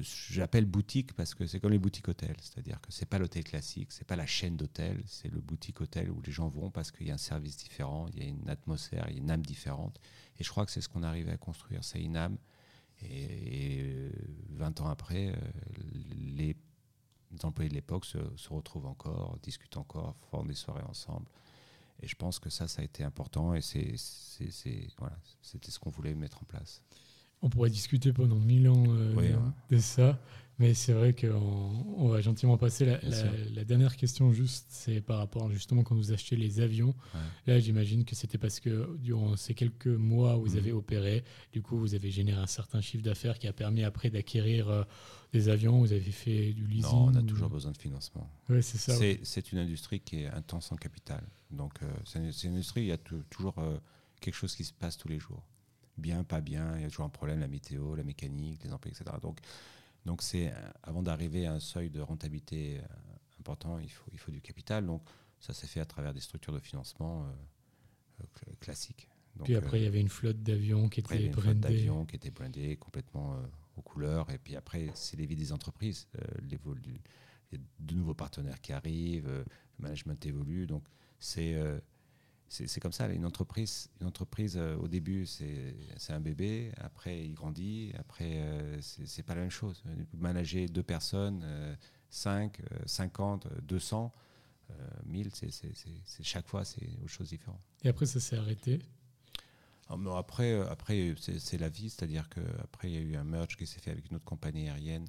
J'appelle boutique parce que c'est comme les boutiques hôtels, c'est-à-dire que c'est pas l'hôtel classique, c'est pas la chaîne d'hôtels, c'est le boutique hôtel où les gens vont parce qu'il y a un service différent, il y a une atmosphère, il y a une âme différente. Et je crois que c'est ce qu'on arrivait à construire, c'est une âme. Et, et, euh, 20 ans après, euh, les employés de l'époque se, retrouvent encore, discutent encore, font des soirées ensemble. Et je pense que ça, ça a été important et c'est, c'était ce qu'on voulait mettre en place. On pourrait discuter pendant mille ans euh, Oui, de, ouais. ça, mais c'est vrai qu'on on va gentiment passer. La, dernière question, juste, c'est par rapport justement quand vous achetez les avions. Ouais. Là, j'imagine que c'était parce que durant ces quelques mois où vous Mhm. avez opéré, du coup, vous avez généré un certain chiffre d'affaires qui a permis après d'acquérir euh, des avions. Vous avez fait du leasing. Non, on a ou- toujours besoin de financement. Ouais, c'est ça. C'est, une industrie qui est intense en capital. Donc, euh, c'est, une, une industrie, il y a tou- toujours quelque chose qui se passe tous les jours. Bien, pas bien, il y a toujours un problème, la météo, la mécanique, les emplois, etc. Donc, donc c'est, euh, avant d'arriver à un seuil de rentabilité euh, important, il faut, il faut du capital. Donc, ça s'est fait à travers des structures de financement euh, cl- classiques. Donc, Puis euh, après, il y avait une flotte d'avions qui était avait une flotte brandée. d'avions qui était blindée complètement euh, aux couleurs. Et puis après, c'est les vies des entreprises. L'évolu- il y a de nouveaux partenaires qui arrivent, le management évolue. Donc, c'est c'est comme ça. Une entreprise, une entreprise euh, au début, c'est un bébé. Après, il grandit. Après, euh, c'est pas la même chose. Manager deux personnes, euh, 5, 50, euh, 200, euh, 1000, c'est- chaque fois, c'est autre chose différente. Et après, ça s'est arrêté? Ah, mais Après, euh, après c'est c'est la vie, c'est-à-dire qu'après, il y a eu un merge qui s'est fait avec une autre compagnie aérienne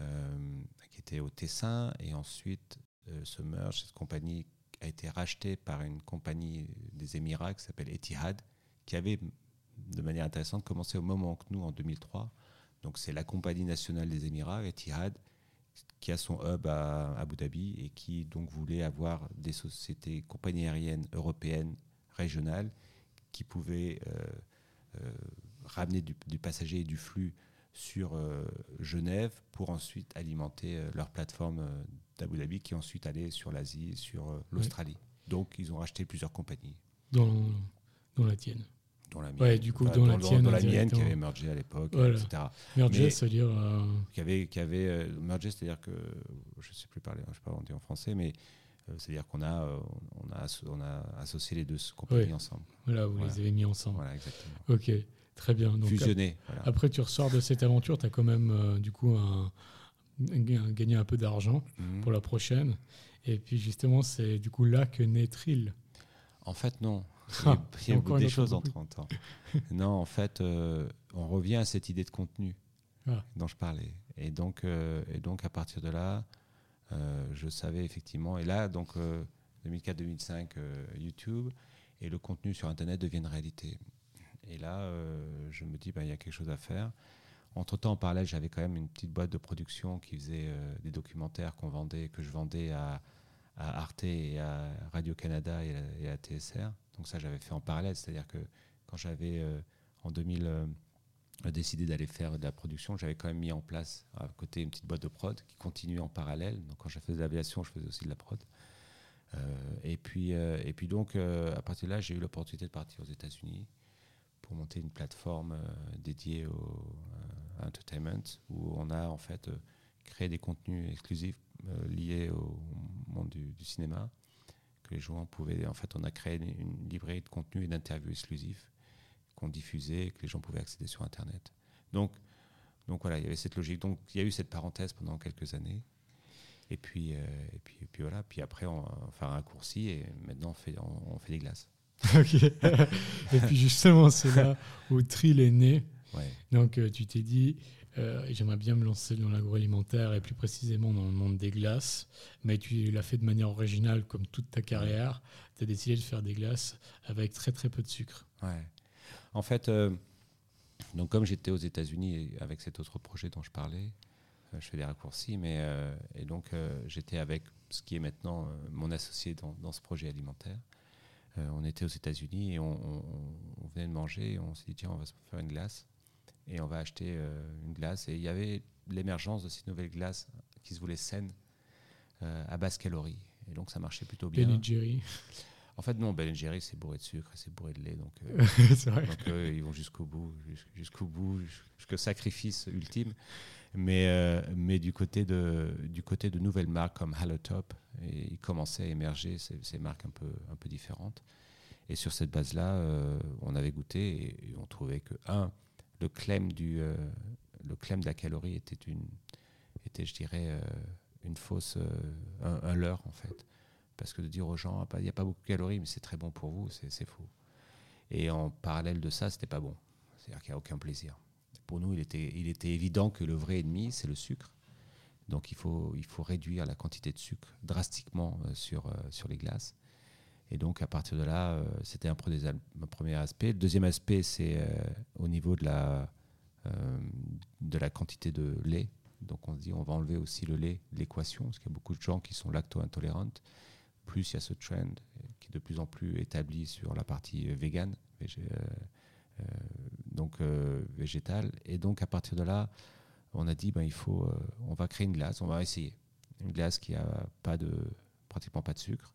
euh, qui était au Tessin. Et ensuite, ce merge, cette compagnie a été rachetée par une compagnie des Émirats qui s'appelle Etihad, qui avait, de manière intéressante, commencé au moment que nous, en 2003. Donc, c'est la compagnie nationale des Émirats, Etihad, qui a son hub à Abu Dhabi et qui donc voulait avoir des sociétés, compagnies aériennes européennes, régionales, qui pouvaient euh, euh, ramener du passager et du flux sur euh, Genève pour ensuite alimenter euh, leur plateforme euh, d'Abu Dhabi qui ensuite allait sur l'Asie, sur l'Australie. Donc ils ont racheté plusieurs compagnies, Dans, dans la tienne. dont la mienne, Ouais, du coup, dans la tienne, dont la mienne qui avait émergé à l'époque, Voilà. etc. Mais- c'est-à-dire. euh, Qui avait, qui avait euh, mergé, c'est-à-dire que je ne sais plus parler, je sais pas dit en français, mais euh, c'est-à-dire qu'on a, on a, on a associé les deux compagnies Ouais. ensemble. voilà, vous Voilà. les avez mis ensemble. Voilà, exactement. Ok, très bien. Donc, voilà. Après, tu ressors de cette aventure, tu as quand même euh, du coup un, un- gagné un peu d'argent Mhm. pour la prochaine. Et puis justement, c'est du coup là que naît Trill. En fait, non. <laughs> Il y Ah, a, il y a encore des choses en compris. 30 ans. <laughs> non, en fait, euh, on revient à cette idée de contenu Ah. dont je parlais. Et donc, euh, et donc à partir de là, euh, je savais effectivement. Et là, donc, euh, 2004-2005, euh, YouTube et le contenu sur Internet deviennent réalité. Et là, euh, je me dis, ben, il y a quelque chose à faire. Entre-temps, en parallèle, j'avais quand même une petite boîte de production qui faisait euh, des documentaires qu'on vendait, que je vendais à, Arte et à Radio-Canada et, à- TSR. Donc ça, j'avais fait en parallèle. C'est-à-dire que quand j'avais, euh, en 2000, euh, décidé d'aller faire de la production, j'avais quand même mis en place à côté une petite boîte de prod qui continuait en parallèle. Donc quand je faisais de l'aviation, je faisais aussi de la prod. Et, puis, et puis donc, à partir de là, j'ai eu l'opportunité de partir aux États-Unis pour monter une plateforme euh, dédiée au euh, entertainment où on a en fait euh, créé des contenus exclusifs liés au monde du, cinéma que les gens pouvaient en fait on a créé une, librairie de contenus et d'interviews exclusifs qu'on diffusait et que les gens pouvaient accéder sur internet donc donc voilà il y avait cette logique donc il y a eu cette parenthèse pendant quelques années et puis, et puis, et puis voilà. Puis après, on va faire un raccourci et maintenant on fait, on, on fait des glaces. <laughs> Ok. et puis justement, c'est là où Trill est né. Ouais. Donc euh, tu t'es dit, euh, j'aimerais bien me lancer dans l'agroalimentaire et plus précisément dans le monde des glaces, mais tu l'as fait de manière originale comme toute ta carrière. Tu as décidé de faire des glaces avec très très peu de sucre. Ouais. En fait, euh, donc comme j'étais aux États-Unis avec cet autre projet dont je parlais, je fais des raccourcis, mais et donc j'étais avec ce qui est maintenant mon associé dans, dans, ce projet alimentaire. On était aux États-Unis et on, on, venait de manger et on s'est dit tiens, on va se faire une glace et on va acheter une glace. Et il y avait l'émergence de ces nouvelles glaces qui se voulaient saines à basse calorie. Et donc ça marchait plutôt bien. Ben Jerry. En fait, non, Ben Jerry, c'est bourré de sucre, c'est bourré de lait. Donc, euh, <laughs> donc ils vont jusqu'au bout, jusqu'au bout, jusqu'au sacrifice ultime. Mais, euh, mais du, côté de, du côté de nouvelles marques comme Halotop, et il commençait à émerger ces, marques un peu, un peu différentes. Et sur cette base-là, euh, on avait goûté et, on trouvait que, un, le claim, du, le claim de la calorie était, une, était je dirais, une fausse, un, un leurre en fait. Parce que de dire aux gens, ah, il n'y a pas beaucoup de calories, mais c'est très bon pour vous, c'est faux. Et en parallèle de ça, c'était pas bon. C'est-à-dire qu'il n'y a aucun plaisir. Pour nous, il était, évident que le vrai ennemi, c'est le sucre. Donc il faut, réduire la quantité de sucre drastiquement euh, sur, euh, sur les glaces. Et donc à partir de là, euh, c'était un, premier aspect. Le deuxième aspect, c'est au niveau de la, quantité de lait. Donc on se dit, on va enlever aussi le lait de l'équation, parce qu'il y a beaucoup de gens qui sont lacto-intolérantes plus il y a ce trend qui est de plus en plus établi sur la partie euh, donc végétale. Et donc à partir de là, on a dit ben, il faut, on va créer une glace, on va essayer une glace qui a pas de, pratiquement pas de sucre,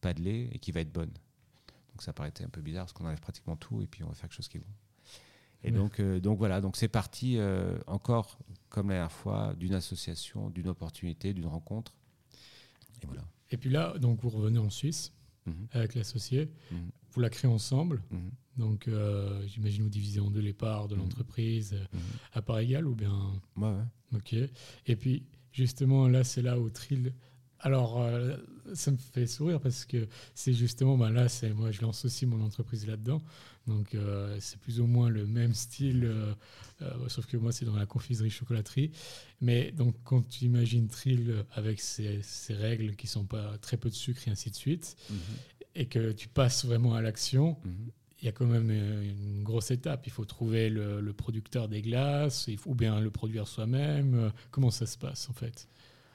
pas de lait et qui va être bonne. Donc ça paraissait un peu bizarre parce qu'on enlève pratiquement tout et puis on va faire quelque chose qui est bon. Et donc, donc voilà, donc c'est parti encore comme la dernière fois d'une association, d'une opportunité, d'une rencontre. Et voilà. Et puis là, donc vous revenez en Suisse mhm. avec l'associé, mhm. vous la créez ensemble. Mhm. Donc euh, j'imagine vous divisez en deux les parts de l'entreprise euh, à part égale ou bien? Ouais, ouais. Ok. Et puis justement là, c'est là où Trill alors, euh, ça me fait sourire parce que c'est justement, ben là, c'est moi, je lance aussi mon entreprise là-dedans. Donc, euh, c'est plus ou moins le même style, sauf que moi, c'est dans la confiserie-chocolaterie. Mais donc, quand tu imagines Trill avec ces, règles qui sont pas très peu de sucre et ainsi de suite, mhm. et que tu passes vraiment à l'action, mhm. Il y a quand même une grosse étape. Il faut trouver le, producteur des glaces, ou bien le produire soi-même. Comment ça se passe, en fait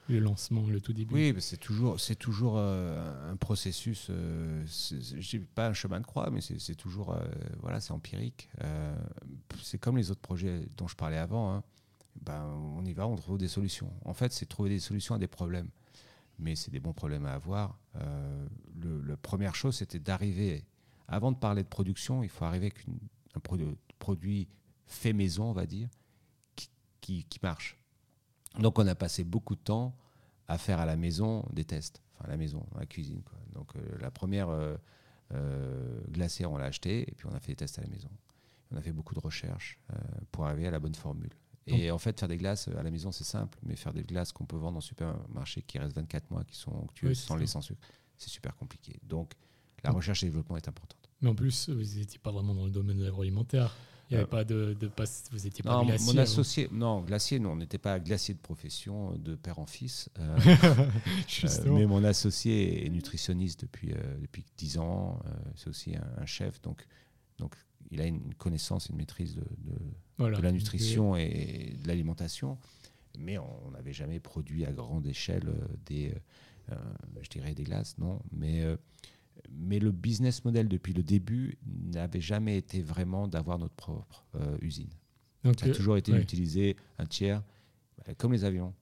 le lancement, le tout début? Oui, c'est toujours, c'est toujours euh, un processus. Euh, je pas un chemin de croix, mais c'est toujours, euh, voilà, c'est empirique. c'est comme les autres projets dont je parlais avant. Hein. Ben, on y va, on trouve des solutions. En fait, c'est trouver des solutions à des problèmes, mais c'est des bons problèmes à avoir. La première chose, c'était d'arriver. Avant de parler de production, il faut arriver avec un produit, produit fait maison, on va dire, qui, qui, qui marche. Donc on a passé beaucoup de temps à faire à la maison des tests, enfin à la maison, dans la cuisine. Donc euh, la première euh, euh, glacière, on l'a achetée et puis on a fait des tests à la maison. On a fait beaucoup de recherches pour arriver à la bonne formule. Et en fait, faire des glaces à la maison, c'est simple, mais faire des glaces qu'on peut vendre en supermarché qui restent 24 mois, qui sont onctueuses, sans lait, sans sucre, c'est super compliqué. Donc la recherche et développement est importante. Mais en plus, vous n'étiez pas vraiment dans le domaine de l'agroalimentaire. Il n'y avait euh, pas de, de vous étiez pas non, glacier. Mon associé, non, glacier, non, on n'était pas glacier de profession, de père en fils. Euh, <laughs> euh, mais mon associé est nutritionniste depuis depuis 10 ans. c'est aussi un, chef, donc donc il a une connaissance, une maîtrise de, de, la nutrition et de l'alimentation. Mais on n'avait jamais produit à grande échelle des, je dirais des glaces, non. Mais mais le business model depuis le début n'avait jamais été vraiment d'avoir notre propre euh, usine. Donc, ça a euh, toujours été d'utiliser un tiers, euh, comme les avions.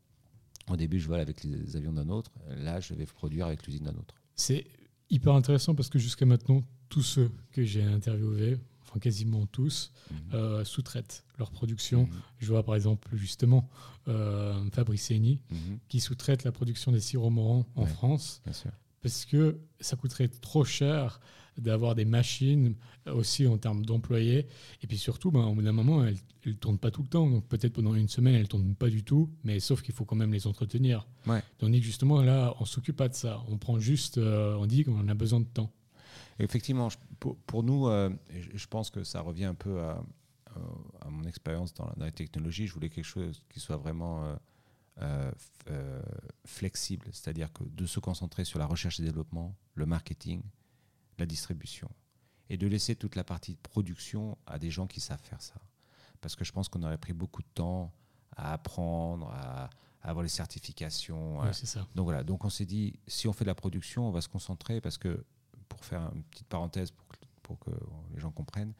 Au début, je vole avec les avions d'un autre. Là, je vais produire avec l'usine d'un autre. C'est hyper intéressant parce que jusqu'à maintenant, tous ceux que j'ai interviewés, enfin quasiment tous, mhm. sous-traitent leur production. Mhm. Je vois par exemple justement Fabrice Eni mhm. qui sous-traite la production des sirops morants en France. Bien sûr parce que ça coûterait trop cher d'avoir des machines aussi en termes d'employés. Et puis surtout, ben, au bout d'un moment, elles ne tournent pas tout le temps. Donc peut-être pendant une semaine, elles ne tournent pas du tout, mais sauf qu'il faut quand même les entretenir. Ouais. Tandis que justement, là, on ne s'occupe pas de ça. On prend juste, euh, on dit qu'on a besoin de temps. Effectivement, pour, nous, euh, je pense que ça revient un peu à, à mon expérience dans, dans, la technologie. Je voulais quelque chose qui soit vraiment... Euh, euh, euh, flexible, c'est-à-dire que de se concentrer sur la recherche et développement, le marketing, la distribution, et de laisser toute la partie de production à des gens qui savent faire ça. Parce que je pense qu'on aurait pris beaucoup de temps à apprendre, à, à avoir les certifications. Ouais, c'est ça. Donc voilà, donc on s'est dit, si on fait de la production, on va se concentrer parce que, pour faire une petite parenthèse pour que, pour que les gens comprennent,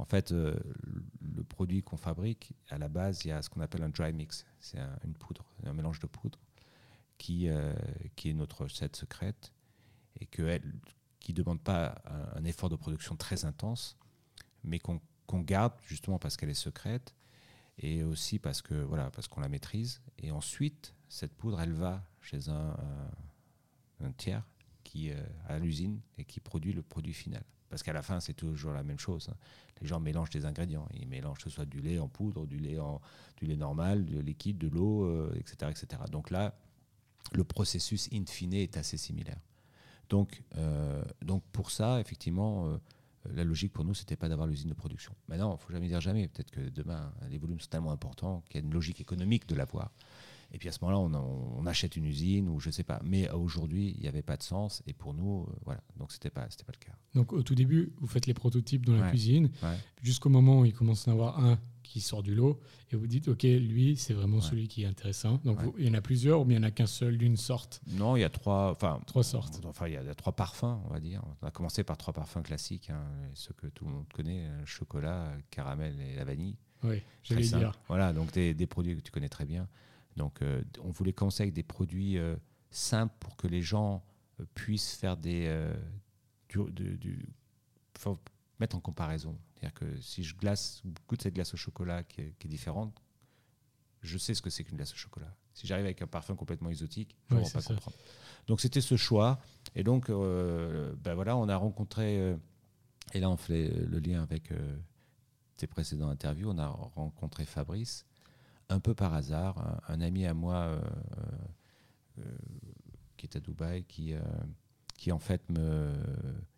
en fait, euh, le produit qu'on fabrique, à la base, il y a ce qu'on appelle un dry mix. C'est un- une poudre, un mélange de poudre qui, euh, qui est notre recette secrète et qui ne demande pas un, effort de production très intense, mais qu'on garde justement parce qu'elle est secrète et aussi parce voilà qu'on la maîtrise. Et ensuite, cette poudre, elle va chez un tiers qui euh, à l'usine et qui produit le produit final. Parce qu'à la fin, c'est toujours la même chose. hein. Les gens mélangent des ingrédients. Ils mélangent que ce soit du lait en poudre, du lait, en, du lait normal, du liquide, de l'eau, euh, etc., etc. Donc là, le processus in fine est assez similaire. Donc, euh, donc pour ça, effectivement, euh, la logique pour nous, c'était pas d'avoir l'usine de production. Maintenant, il faut jamais dire jamais. Peut-être que demain, les volumes sont tellement importants qu'il y a une logique économique de l'avoir. Et puis à ce moment-là, on, on achète une usine ou je sais pas. Mais aujourd'hui, il n'y avait pas de sens. Et pour nous, euh, voilà. Donc c'était pas, c'était pas le cas. Donc au tout début, vous faites les prototypes dans la cuisine, Ouais. jusqu'au moment où il commence à y en avoir un qui sort du lot, et vous dites, OK, lui, c'est vraiment Ouais. celui qui est intéressant. Donc Ouais. vous- il y en a plusieurs, ou bien il n'y en a qu'un seul d'une sorte? Non, il y a trois, enfin Trois sortes. Enfin, il y a il y a trois parfums, on va dire. On a commencé par trois parfums classiques, hein, ceux que tout le monde connaît euh, chocolat, caramel et la vanille. Oui, j'allais dire. Voilà, donc des, des produits que tu connais très bien. Donc, euh, on voulait commencer avec des produits euh, simples pour que les gens euh, puissent faire des. du, du- du- faut mettre en comparaison. C'est-à-dire que si je glace, goûte cette glace au chocolat qui est, qui est différente, je sais ce que c'est qu'une glace au chocolat. Si j'arrive avec un parfum complètement exotique, je ne vais pas ça. comprendre. Donc, c'était ce choix. Et donc, euh, ben voilà, on a rencontré. euh, et là, on fait le lien avec euh, tes précédentes interviews. On a rencontré Fabrice un peu par hasard, un, ami à moi euh, euh, qui est à Dubaï, qui, euh, qui en fait me,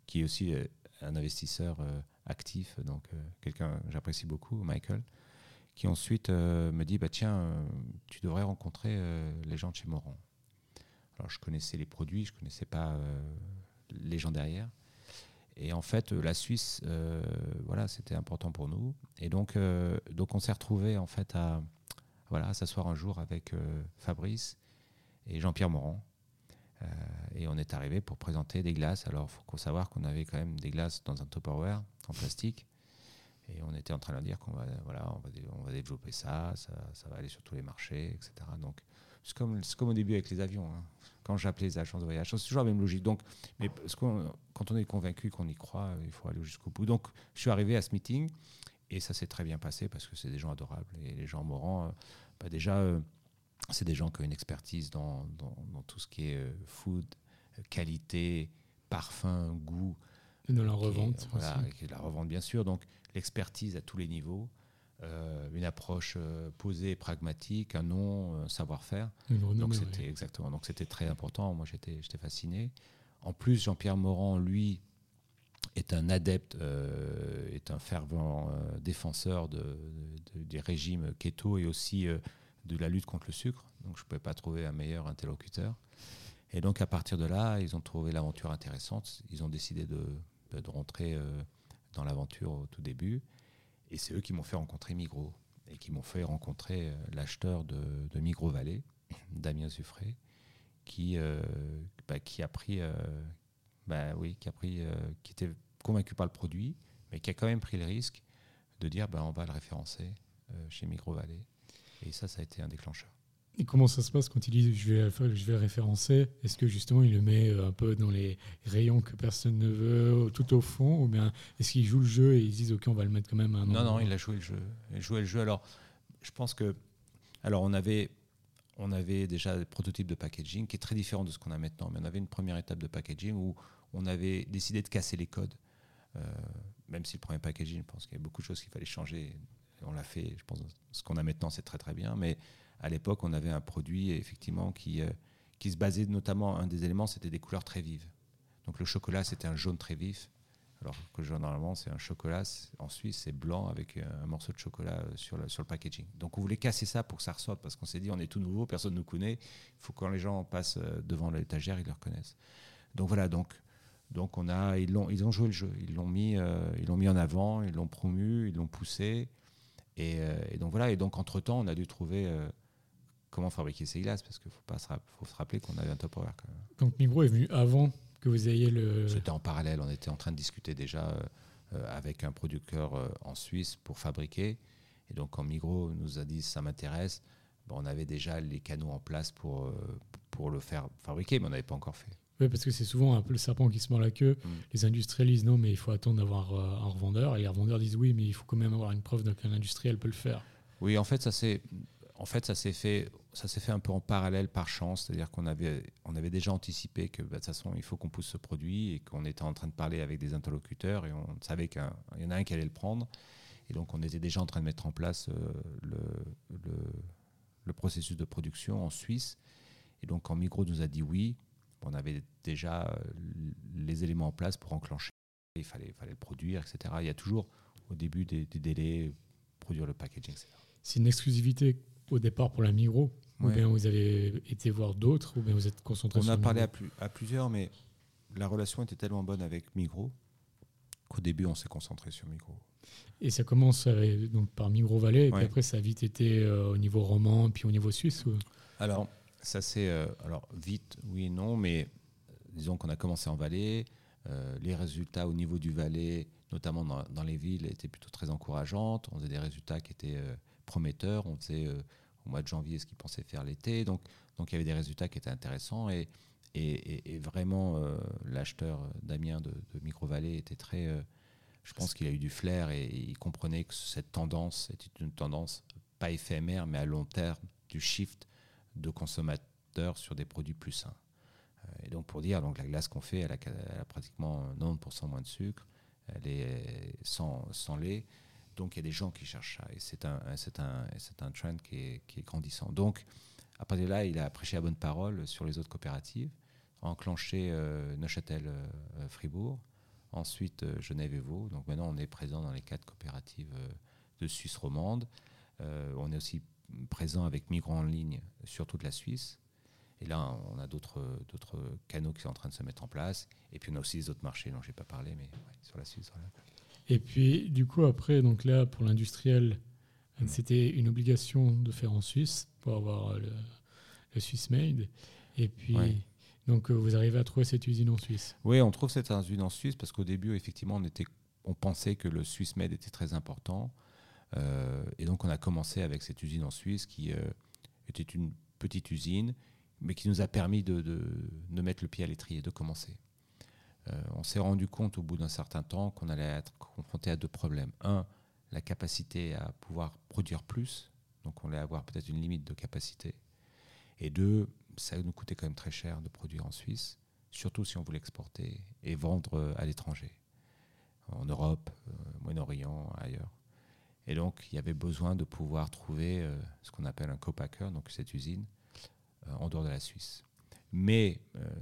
qui est aussi euh, un investisseur euh, actif, donc euh, quelqu'un que j'apprécie beaucoup, Michael, qui ensuite euh, me dit bah tiens, euh, tu devrais rencontrer euh, les gens de chez Moran. Alors je connaissais les produits, je connaissais pas euh, les gens derrière. Et en fait, euh, la Suisse, euh, voilà, c'était important pour nous. Et donc, euh, donc on s'est retrouvé en fait à, voilà, s'asseoir un jour avec euh, Fabrice et Jean-Pierre Morand. Euh, et on est arrivé pour présenter des glaces. Alors, il faut savoir qu'on avait quand même des glaces dans un Tupperware en plastique. Et on était en train de leur dire qu'on va, voilà, on va, on va développer ça, ça, va aller sur tous les marchés, etc. Donc, c'est comme, comme au début avec les avions. hein. Quand j'appelais les agences de voyage, c'est toujours la même logique. Donc, mais quand on est convaincu qu'on y croit, il faut aller jusqu'au bout. Donc, je suis arrivé à ce meeting et ça s'est très bien passé parce que c'est des gens adorables. Et les gens morants, bah déjà, euh, c'est des gens qui ont une expertise dans, dans, dans tout ce qui est euh, food, qualité, parfum, goût. Et dans la est- revente voilà, aussi. la revente, bien sûr. Donc, l'expertise à tous les niveaux, euh, une approche euh, posée, pragmatique, un nom, un savoir-faire. Une Donc c'était ouais. exactement. Donc c'était très important. Moi j'étais j'étais fasciné. En plus Jean-Pierre Morand lui est un adepte, euh, est un fervent euh, défenseur de, de- des régimes keto et aussi euh, de la lutte contre le sucre. Donc je ne pouvais pas trouver un meilleur interlocuteur. Et donc à partir de là, ils ont trouvé l'aventure intéressante. Ils ont décidé de, de rentrer dans l'aventure au tout début. Et c'est eux qui m'ont fait rencontrer Migros et qui m'ont fait rencontrer l'acheteur de, de Migros Vallée, Damien Zuffré, qui, bah, qui a pris, bah, oui, qui a pris, euh, qui était convaincu par le produit, mais qui a quand même pris le risque de dire, bah, on va le référencer euh, chez Vallée. Et ça, ça a été un déclencheur. Et comment ça se passe quand il dit je vais, je vais référencer? Est-ce que justement il le met euh, un peu dans les rayons que personne ne veut, tout au fond? Ou bien est-ce qu'il joue le jeu et ils disent ok on va le mettre quand même à un Non, non, il a joué le jeu. Il a joué le jeu. Alors, je pense que. Alors, on avait, on avait déjà le prototype de packaging qui est très différent de ce qu'on a maintenant. Mais on avait une première étape de packaging où on avait décidé de casser les codes. Euh, même si le premier packaging, je pense qu'il y avait beaucoup de choses qu'il fallait changer. On l'a fait. Je pense ce qu'on a maintenant, c'est très très bien. Mais à l'époque, on avait un produit effectivement qui, euh, qui se basait notamment, un des éléments, c'était des couleurs très vives. Donc le chocolat, c'était un jaune très vif. Alors que généralement, c'est un chocolat, en Suisse, c'est blanc avec euh, un morceau de chocolat euh, sur le, sur le packaging. Donc on voulait casser ça pour que ça ressorte, parce qu'on s'est dit, on est tout nouveau, personne ne nous connaît. Il faut que quand les gens passent euh, devant l'étagère, ils le reconnaissent. Donc voilà, donc, donc on a, ils, l'ont, ils ont joué le jeu, ils l'ont mis, ils l'ont mis en avant, ils l'ont promu, ils l'ont poussé. Et, donc voilà, et donc entre-temps, on a dû trouver, comment fabriquer ces glaces, parce qu'il faut, pas se, rappeler qu'on avait un top Quand même. Donc Migros est venu avant que vous ayez le... C'était en parallèle, on était en train de discuter déjà avec un producteur en Suisse pour fabriquer. Et donc quand Migros nous a dit ça m'intéresse, on avait déjà les canaux en place pour, pour le faire fabriquer, mais on n'avait pas encore fait. Oui, parce que c'est souvent un peu le serpent qui se mord la queue. Mm. Les industriels disent non, mais il faut attendre d'avoir un revendeur. Et les revendeurs disent oui, mais il faut quand même avoir une preuve qu'un industriel peut le faire. Oui, en fait, ça s'est en fait, ça s'est fait, ça s'est fait un peu en parallèle par chance, c'est-à-dire qu'on avait, on avait déjà anticipé que bah, de toute façon, il faut qu'on pousse ce produit et qu'on était en train de parler avec des interlocuteurs et on savait qu'il y en a un qui allait le prendre. Et donc, on était déjà en train de mettre en place euh, le, processus de production en Suisse. Et donc, quand Migros nous a dit oui, on avait déjà euh, les éléments en place pour enclencher. Il fallait, fallait le produire, etc. Il y a toujours au début des, des délais, produire le packaging, etc. C'est une exclusivité au départ pour la Migros Ou bien vous avez été voir d'autres Ou bien vous êtes concentré On sur a parlé à, plus, à, plusieurs, mais la relation était tellement bonne avec Migros qu'au début, on s'est concentré sur Migros. Et ça commence euh, donc par Migros Vallée, et puis après, ça a vite été euh, au niveau roman, puis au niveau suisse Alors, ça c'est. Euh, alors, vite, oui et non, mais disons qu'on a commencé en Valais. les résultats au niveau du Valais, notamment dans, dans, les villes, étaient plutôt très encourageantes. On faisait des résultats qui étaient prometteurs. On faisait au mois de janvier ce qu'ils pensaient faire l'été. Donc, donc il y avait des résultats qui étaient intéressants et, vraiment euh, l'acheteur Damien de, de était très. Euh, je pense qu'il a eu du flair et, il comprenait que cette tendance était une tendance pas éphémère mais à long terme du shift de consommateurs sur des produits plus sains. Euh, et donc pour dire, donc la glace qu'on fait, elle a, elle a, pratiquement 90% moins de sucre, elle est sans, sans lait. Donc il y a des gens qui cherchent ça et c'est un, c'est un, c'est un trend qui est, qui est, grandissant. Donc à partir de là, il a prêché la bonne parole sur les autres coopératives, enclenché euh, Neuchâtel-Fribourg, euh, ensuite euh, Genève et Vaud. Donc maintenant on est présent dans les quatre coopératives de Suisse romande. on est aussi présent avec Migrants en ligne sur toute la Suisse. Et là, on a d'autres, d'autres canaux qui sont en train de se mettre en place. Et puis on a aussi les autres marchés dont je n'ai pas parlé, mais sur la Suisse. Et puis, du coup, après, donc là, pour l'industriel, mm. c'était une obligation de faire en Suisse pour avoir le, le Swiss Made. Et puis, donc, euh, vous arrivez à trouver cette usine en Suisse Oui, on trouve cette usine en Suisse parce qu'au début, effectivement, on, était, on pensait que le Swiss Made était très important. Euh, et donc, on a commencé avec cette usine en Suisse qui euh, était une petite usine, mais qui nous a permis de, de, de mettre le pied à l'étrier, de commencer. Euh, on s'est rendu compte au bout d'un certain temps qu'on allait être confronté à deux problèmes. Un, la capacité à pouvoir produire plus, donc on allait avoir peut-être une limite de capacité. Et deux, ça nous coûtait quand même très cher de produire en Suisse, surtout si on voulait exporter et vendre euh, à l'étranger, en Europe, au euh, Moyen-Orient, ailleurs. Et donc, il y avait besoin de pouvoir trouver ce qu'on appelle un copacker, donc cette usine, en dehors de la Suisse. Mais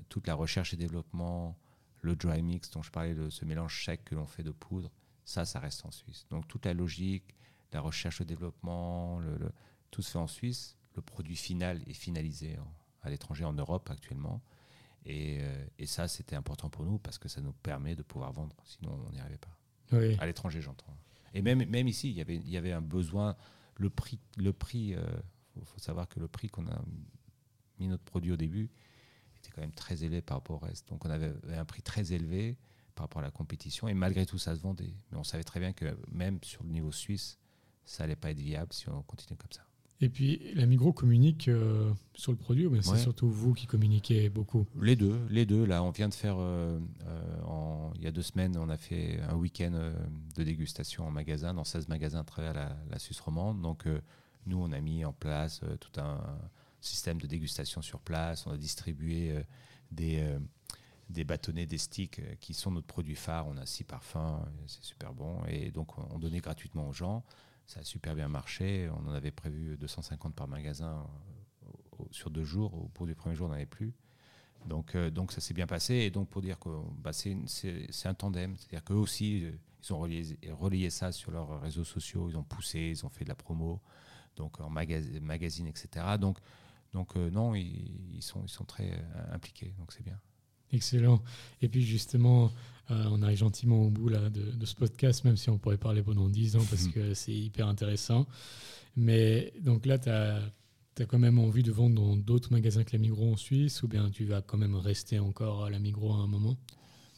toute la recherche et développement, le dry mix dont je parlais, de ce mélange sec que l'on fait de poudre, ça, ça reste en Suisse. Donc toute la logique, la recherche, le développement, le, tout se fait en Suisse. Le produit final est finalisé à l'étranger, en Europe actuellement. Euh, et, ça, c'était important pour nous parce que ça nous permet de pouvoir vendre. Sinon, on n'y arrivait pas. À l'étranger, j'entends. Et même, même ici, il y avait, il y avait un besoin. Le prix, le prix, euh, faut savoir que le prix qu'on a mis notre produit au début, était quand même très élevé par rapport au reste. Donc on avait un prix très élevé par rapport à la compétition et malgré tout ça se vendait. Mais on savait très bien que même sur le niveau suisse, ça allait pas être viable si on continuait comme ça. Et puis la Migros communique euh, sur le produit, mais c'est surtout vous qui communiquez beaucoup? Les deux, les deux. Là, on vient de faire, euh, euh, en, il y a deux semaines, on a fait un week-end de dégustation en magasin, dans 16 magasins à travers la, la Suisse romande. Donc nous, on a mis en place tout un système de dégustation sur place. On a distribué euh, des, euh, des bâtonnets, des sticks euh, qui sont notre produit phare. On a six parfums, c'est super bon. Et donc, on donnait gratuitement aux gens. Ça a super bien marché. On en avait prévu 250 par magasin sur deux jours. Au bout du premier jour, on n'en avait plus. Donc, donc ça s'est bien passé. Et donc, pour dire que bah, c'est un tandem, c'est-à-dire qu'eux aussi, ils ont relayé, relayé, ça sur leurs réseaux sociaux, ils ont poussé, ils ont fait de la promo, donc en magazine, etc. Donc, donc euh, non, ils, sont, ils sont très euh, impliqués, donc c'est bien. Excellent. Et puis justement, euh, on arrive gentiment au bout là, de, ce podcast, même si on pourrait parler pendant 10 ans parce que c'est hyper intéressant. Mais donc là, tu as quand même envie de vendre dans d'autres magasins que la Migros en Suisse ou bien tu vas quand même rester encore à la Migros à un moment?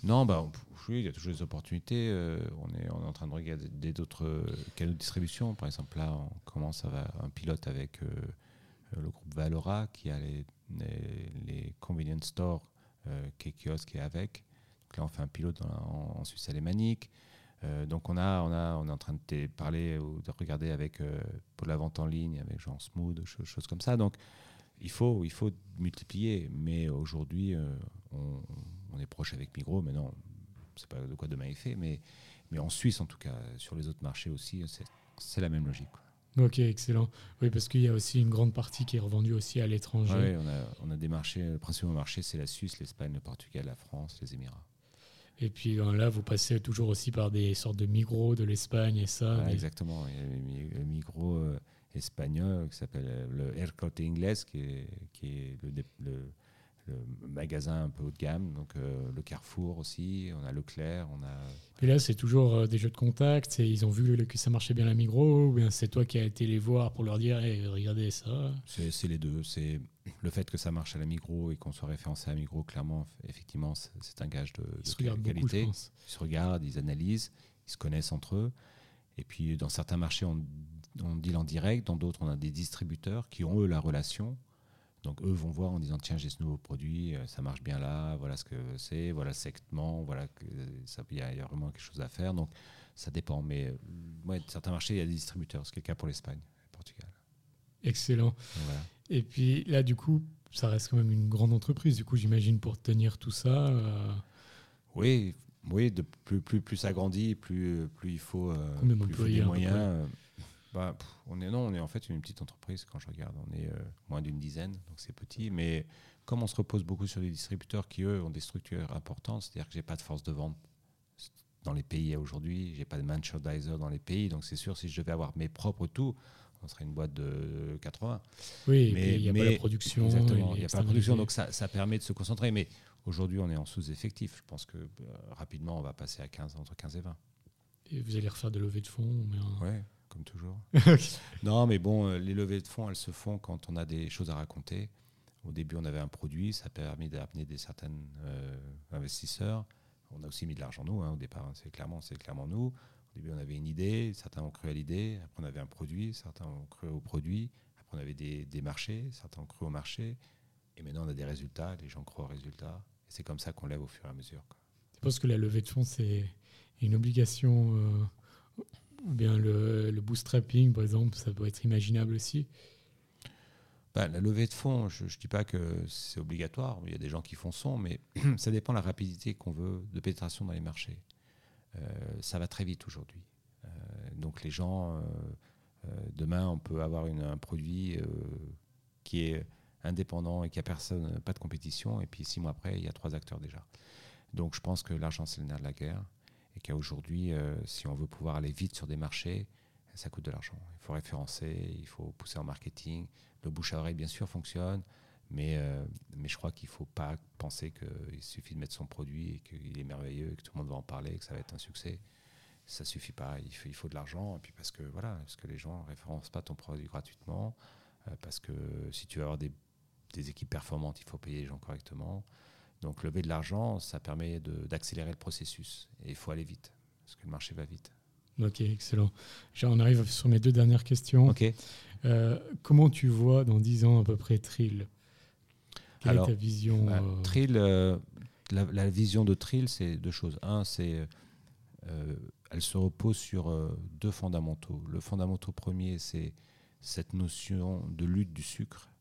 Non, bah, oui, il y a toujours des opportunités. Euh, on, est, on est en train de regarder d'autres canaux de distribution. Par exemple, là, on commence à un pilote avec euh, le groupe Valora qui a les, convenience stores, euh, qui est kiosque et avec. Là, on fait un pilote en, Suisse alémanique. Euh, donc on, a, on, a, on est en train de parler ou de regarder avec euh, pour la vente en ligne, avec genre Smooth, choses, choses comme ça. Donc il faut, il faut multiplier. Mais aujourd'hui, euh, on, est proche avec Migros. Mais non, c'est pas de quoi demain est fait. Mais, mais en Suisse, en tout cas, sur les autres marchés aussi, c'est la même logique. Ok, excellent. Oui, parce qu'il y a aussi une grande partie qui est revendue aussi à l'étranger. oui, on a, on a des marchés. Le principal marché, c'est la Suisse, l'Espagne, le Portugal, la France, les Émirats. Et puis ben, là, vous passez toujours aussi par des sortes de Migros de l'Espagne et ça. Exactement. Il y a le Migros euh, espagnol qui s'appelle euh, le Aircote Inglés, qui est, qui est le, le magasin un peu haut de gamme, donc euh, le Carrefour aussi, on a Leclerc, on a. Et là, c'est toujours euh, des jeux de contact. Ils ont vu que ça marchait bien la Migros, ou bien c'est toi qui as été les voir pour leur dire, regardez ça? C'est les deux. C'est le fait que ça marche à la Migros et qu'on soit référencé à la Migros, clairement, effectivement, c'est un gage de, qualité. ils se regardent, ils analysent, ils se connaissent entre eux. Et puis, dans certains marchés, on, on deal en direct, dans d'autres, on a des distributeurs qui ont eux la relation donc eux vont voir en disant tiens j'ai ce nouveau produit, euh, ça marche bien là, voilà ce que c'est, voilà le segment, voilà il y, a vraiment quelque chose à faire. Donc ça dépend. Mais ouais, certains marchés il y a des distributeurs, ce qui est le cas pour l'Espagne, le Portugal. Excellent. Et puis là du coup ça reste quand même une grande entreprise. Du coup j'imagine pour tenir tout ça. Euh, oui, oui, de plus plus plus ça grandit, plus plus il faut, euh, Combien plus il moyens. Bah, on est non, on est en fait une petite entreprise quand je regarde. On est euh, moins d'une dizaine, donc c'est petit. Mais comme on se repose beaucoup sur des distributeurs qui eux ont des structures importantes, c'est-à-dire que j'ai pas de force de vente dans les pays aujourd'hui, j'ai pas de merchandiser dans les pays, donc c'est sûr si je devais avoir mes propres tout, on serait une boîte de 80. Oui, mais il n'y a pas la production. Exactement, il n'y a pas de production, donc ça, ça, permet de se concentrer. Mais aujourd'hui, on est en sous-effectif. Je pense que euh, rapidement, on va passer à 15, entre 15 et 20. Et vous allez refaire de levée de fonds mais Ouais comme toujours. <laughs> non, mais bon, euh, les levées de fonds, elles se font quand on a des choses à raconter. Au début, on avait un produit, ça a permis d'amener des certains euh, investisseurs. On a aussi mis de l'argent nous, hein, au départ, hein, c'est clairement, clairement nous. Au début, on avait une idée, certains ont cru à l'idée. Après, on avait un produit, certains ont cru au produit. Après, on avait des, des marchés, certains ont cru au marché. Et maintenant, on a des résultats, les gens croient aux résultats. Et c'est comme ça qu'on lève au fur et à mesure. Je pense que la levée de fonds, c'est une obligation euh, ou bien le, le, bootstrapping, par exemple, ça peut être imaginable aussi bah, La levée de fonds, je ne dis pas que c'est obligatoire. Il y a des gens qui font son, mais <clears throat> ça dépend de la rapidité qu'on veut de pénétration dans les marchés. Euh, ça va très vite aujourd'hui. Euh, donc les gens, euh, demain, on peut avoir un produit qui est indépendant et qui a personne, pas de compétition, et puis six mois après, il y a trois acteurs déjà. Donc je pense que l'argent, c'est le nerf de la guerre et qu'aujourd'hui, euh, si on veut pouvoir aller vite sur des marchés, ça coûte de l'argent. Il faut référencer, il faut pousser en marketing. Le bouche à oreille, bien sûr, fonctionne, mais, euh, mais je crois qu'il ne faut pas penser qu'il suffit de mettre son produit et qu'il est merveilleux et que tout le monde va en parler et que ça va être un succès. Ça suffit pas. Il faut, il faut de l'argent. Et puis parce que voilà, parce que les gens ne référencent pas ton produit gratuitement, euh, parce que si tu veux avoir des, des équipes performantes, il faut payer les gens correctement. Donc lever de l'argent, ça permet d'accélérer le processus. Et il faut aller vite, parce que le marché va vite. Ok, excellent. On arrive sur mes deux dernières questions. Ok. Euh, comment tu vois dans 10 ans à peu près Trill Quelle est ta vision bah, euh, Trill, euh, la, vision de Trill, c'est deux choses. Un, c'est elle se repose sur deux fondamentaux. Le fondamental premier, c'est cette notion de lutte du sucre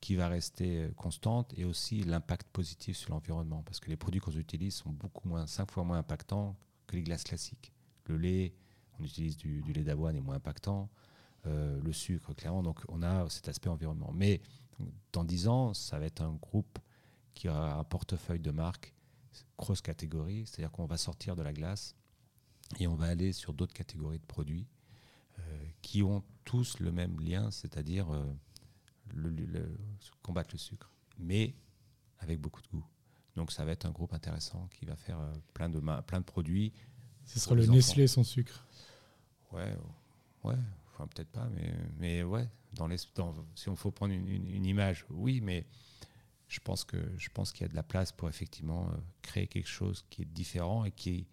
qui va rester euh, constante et aussi l'impact positif sur l'environnement parce que les produits qu'on utilise sont beaucoup moins, cinq fois moins impactants que les glaces classiques. Le lait, on utilise du, lait d'avoine, est moins impactant. Euh, le sucre, clairement, donc on a cet aspect environnement. Mais dans dix ans, ça va être un groupe qui aura un portefeuille de marques cross-catégorie, c'est-à-dire qu'on va sortir de la glace et on va aller sur d'autres catégories de produits euh, qui ont tous le même lien, c'est-à-dire le, combattre le sucre, mais avec beaucoup de goût. Donc ça va être un groupe intéressant qui va faire euh, plein de, plein de produits. Ce sera le Nestlé sans sucre. Ouais, ouais. peut-être pas, mais, mais ouais, dans, dans si on faut prendre une, une, image, oui, mais je pense que je pense qu'il y a de la place pour effectivement créer quelque chose qui est différent et qui est,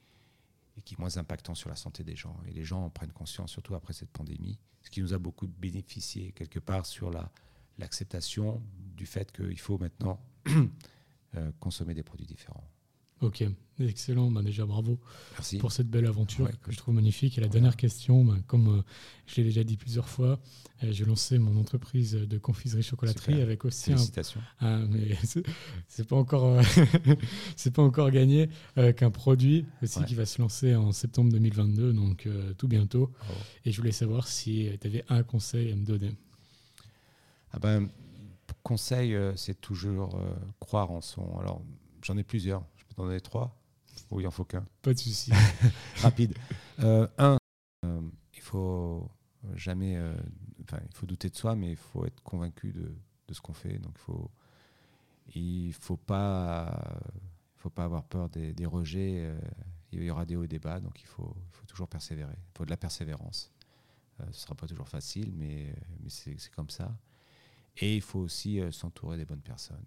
et qui est moins impactant sur la santé des gens. Et les gens en prennent conscience, surtout après cette pandémie, ce qui nous a beaucoup bénéficié quelque part sur la l'acceptation du fait qu'il faut maintenant <clears throat> consommer des produits différents. Ok, excellent. Ben déjà, bravo Merci. pour cette belle aventure que je trouve magnifique. Et la dernière question, ben, comme euh, je l'ai déjà dit plusieurs fois, euh, j'ai lancé mon entreprise de confiserie chocolaterie avec aussi Félicitations. un. mais <laughs> c'est pas encore, euh, <laughs> c'est pas encore gagné qu'un produit aussi qui va se lancer en septembre 2022, donc tout bientôt. Et je voulais savoir si tu avais un conseil à me donner. Ah ben, conseil, c'est toujours croire en son. Alors, j'en ai plusieurs T'en as trois Ou il en faut qu'un Pas de souci. <laughs> Rapide. Euh, un, euh, il faut jamais. Euh, enfin, il faut douter de soi, mais il faut être convaincu de, de ce qu'on fait. Donc, il faut. Il faut pas. faut pas avoir peur des, des rejets. il y aura des hauts et des bas, donc il faut, il faut toujours persévérer. Il faut de la persévérance. ce ne sera pas toujours facile, mais, mais c'est comme ça. Et il faut aussi s'entourer des bonnes personnes.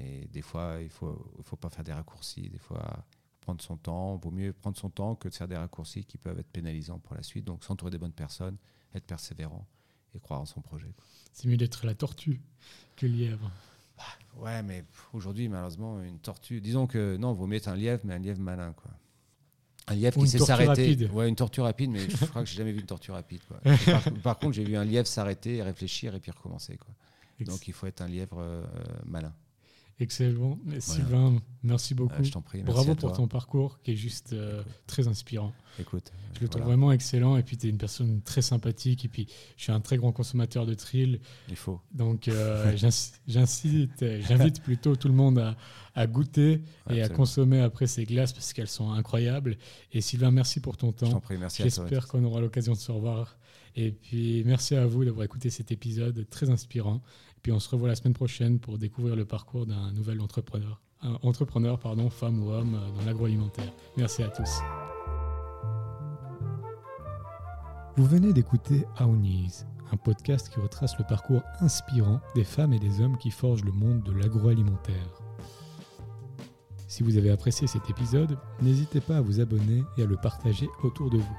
Et des fois, il ne faut, faut pas faire des raccourcis. Des fois, prendre son temps. Vaut mieux prendre son temps que de faire des raccourcis qui peuvent être pénalisants pour la suite. Donc, s'entourer des bonnes personnes, être persévérant et croire en son projet. C'est mieux d'être la tortue que le lièvre. Bah, ouais, mais aujourd'hui, malheureusement, une tortue. Disons que non, vaut mieux être un lièvre, mais un lièvre malin. Quoi. Un lièvre qui sait s'arrêter. Ouais, une tortue rapide, mais je crois que j'ai jamais vu une tortue rapide. Quoi. Par, contre, j'ai vu un lièvre s'arrêter, réfléchir et puis recommencer. Quoi. Donc, il faut être un lièvre euh, malin. Excellent. Sylvain, merci beaucoup. je t'en prie. Bravo pour ton parcours qui est juste euh, très inspirant. Écoute, je le trouve vraiment excellent. Et puis, tu es une personne très sympathique. Et puis, je suis un très grand consommateur de trill. Il faut. Donc, euh, <laughs> j'incite, j'invite plutôt tout le monde à, goûter et à consommer après ces glaces parce qu'elles sont incroyables. Et Sylvain, merci pour ton temps. Je t'en prie, merci J'espère qu'on aura l'occasion de se revoir. Et puis, merci à vous d'avoir écouté cet épisode très inspirant. Puis on se revoit la semaine prochaine pour découvrir le parcours d'un nouvel entrepreneur. Entrepreneur, pardon, femme ou homme, euh, dans l'agroalimentaire. Merci à tous. Vous venez d'écouter Aounis, un podcast qui retrace le parcours inspirant des femmes et des hommes qui forgent le monde de l'agroalimentaire. Si vous avez apprécié cet épisode, n'hésitez pas à vous abonner et à le partager autour de vous.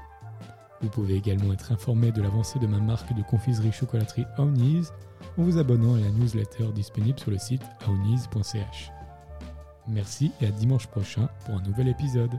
Vous pouvez également être informé de l'avancée de ma marque de confiserie chocolaterie Aounis en vous abonnant à la newsletter disponible sur le site aoniz.ch. Merci et à dimanche prochain pour un nouvel épisode.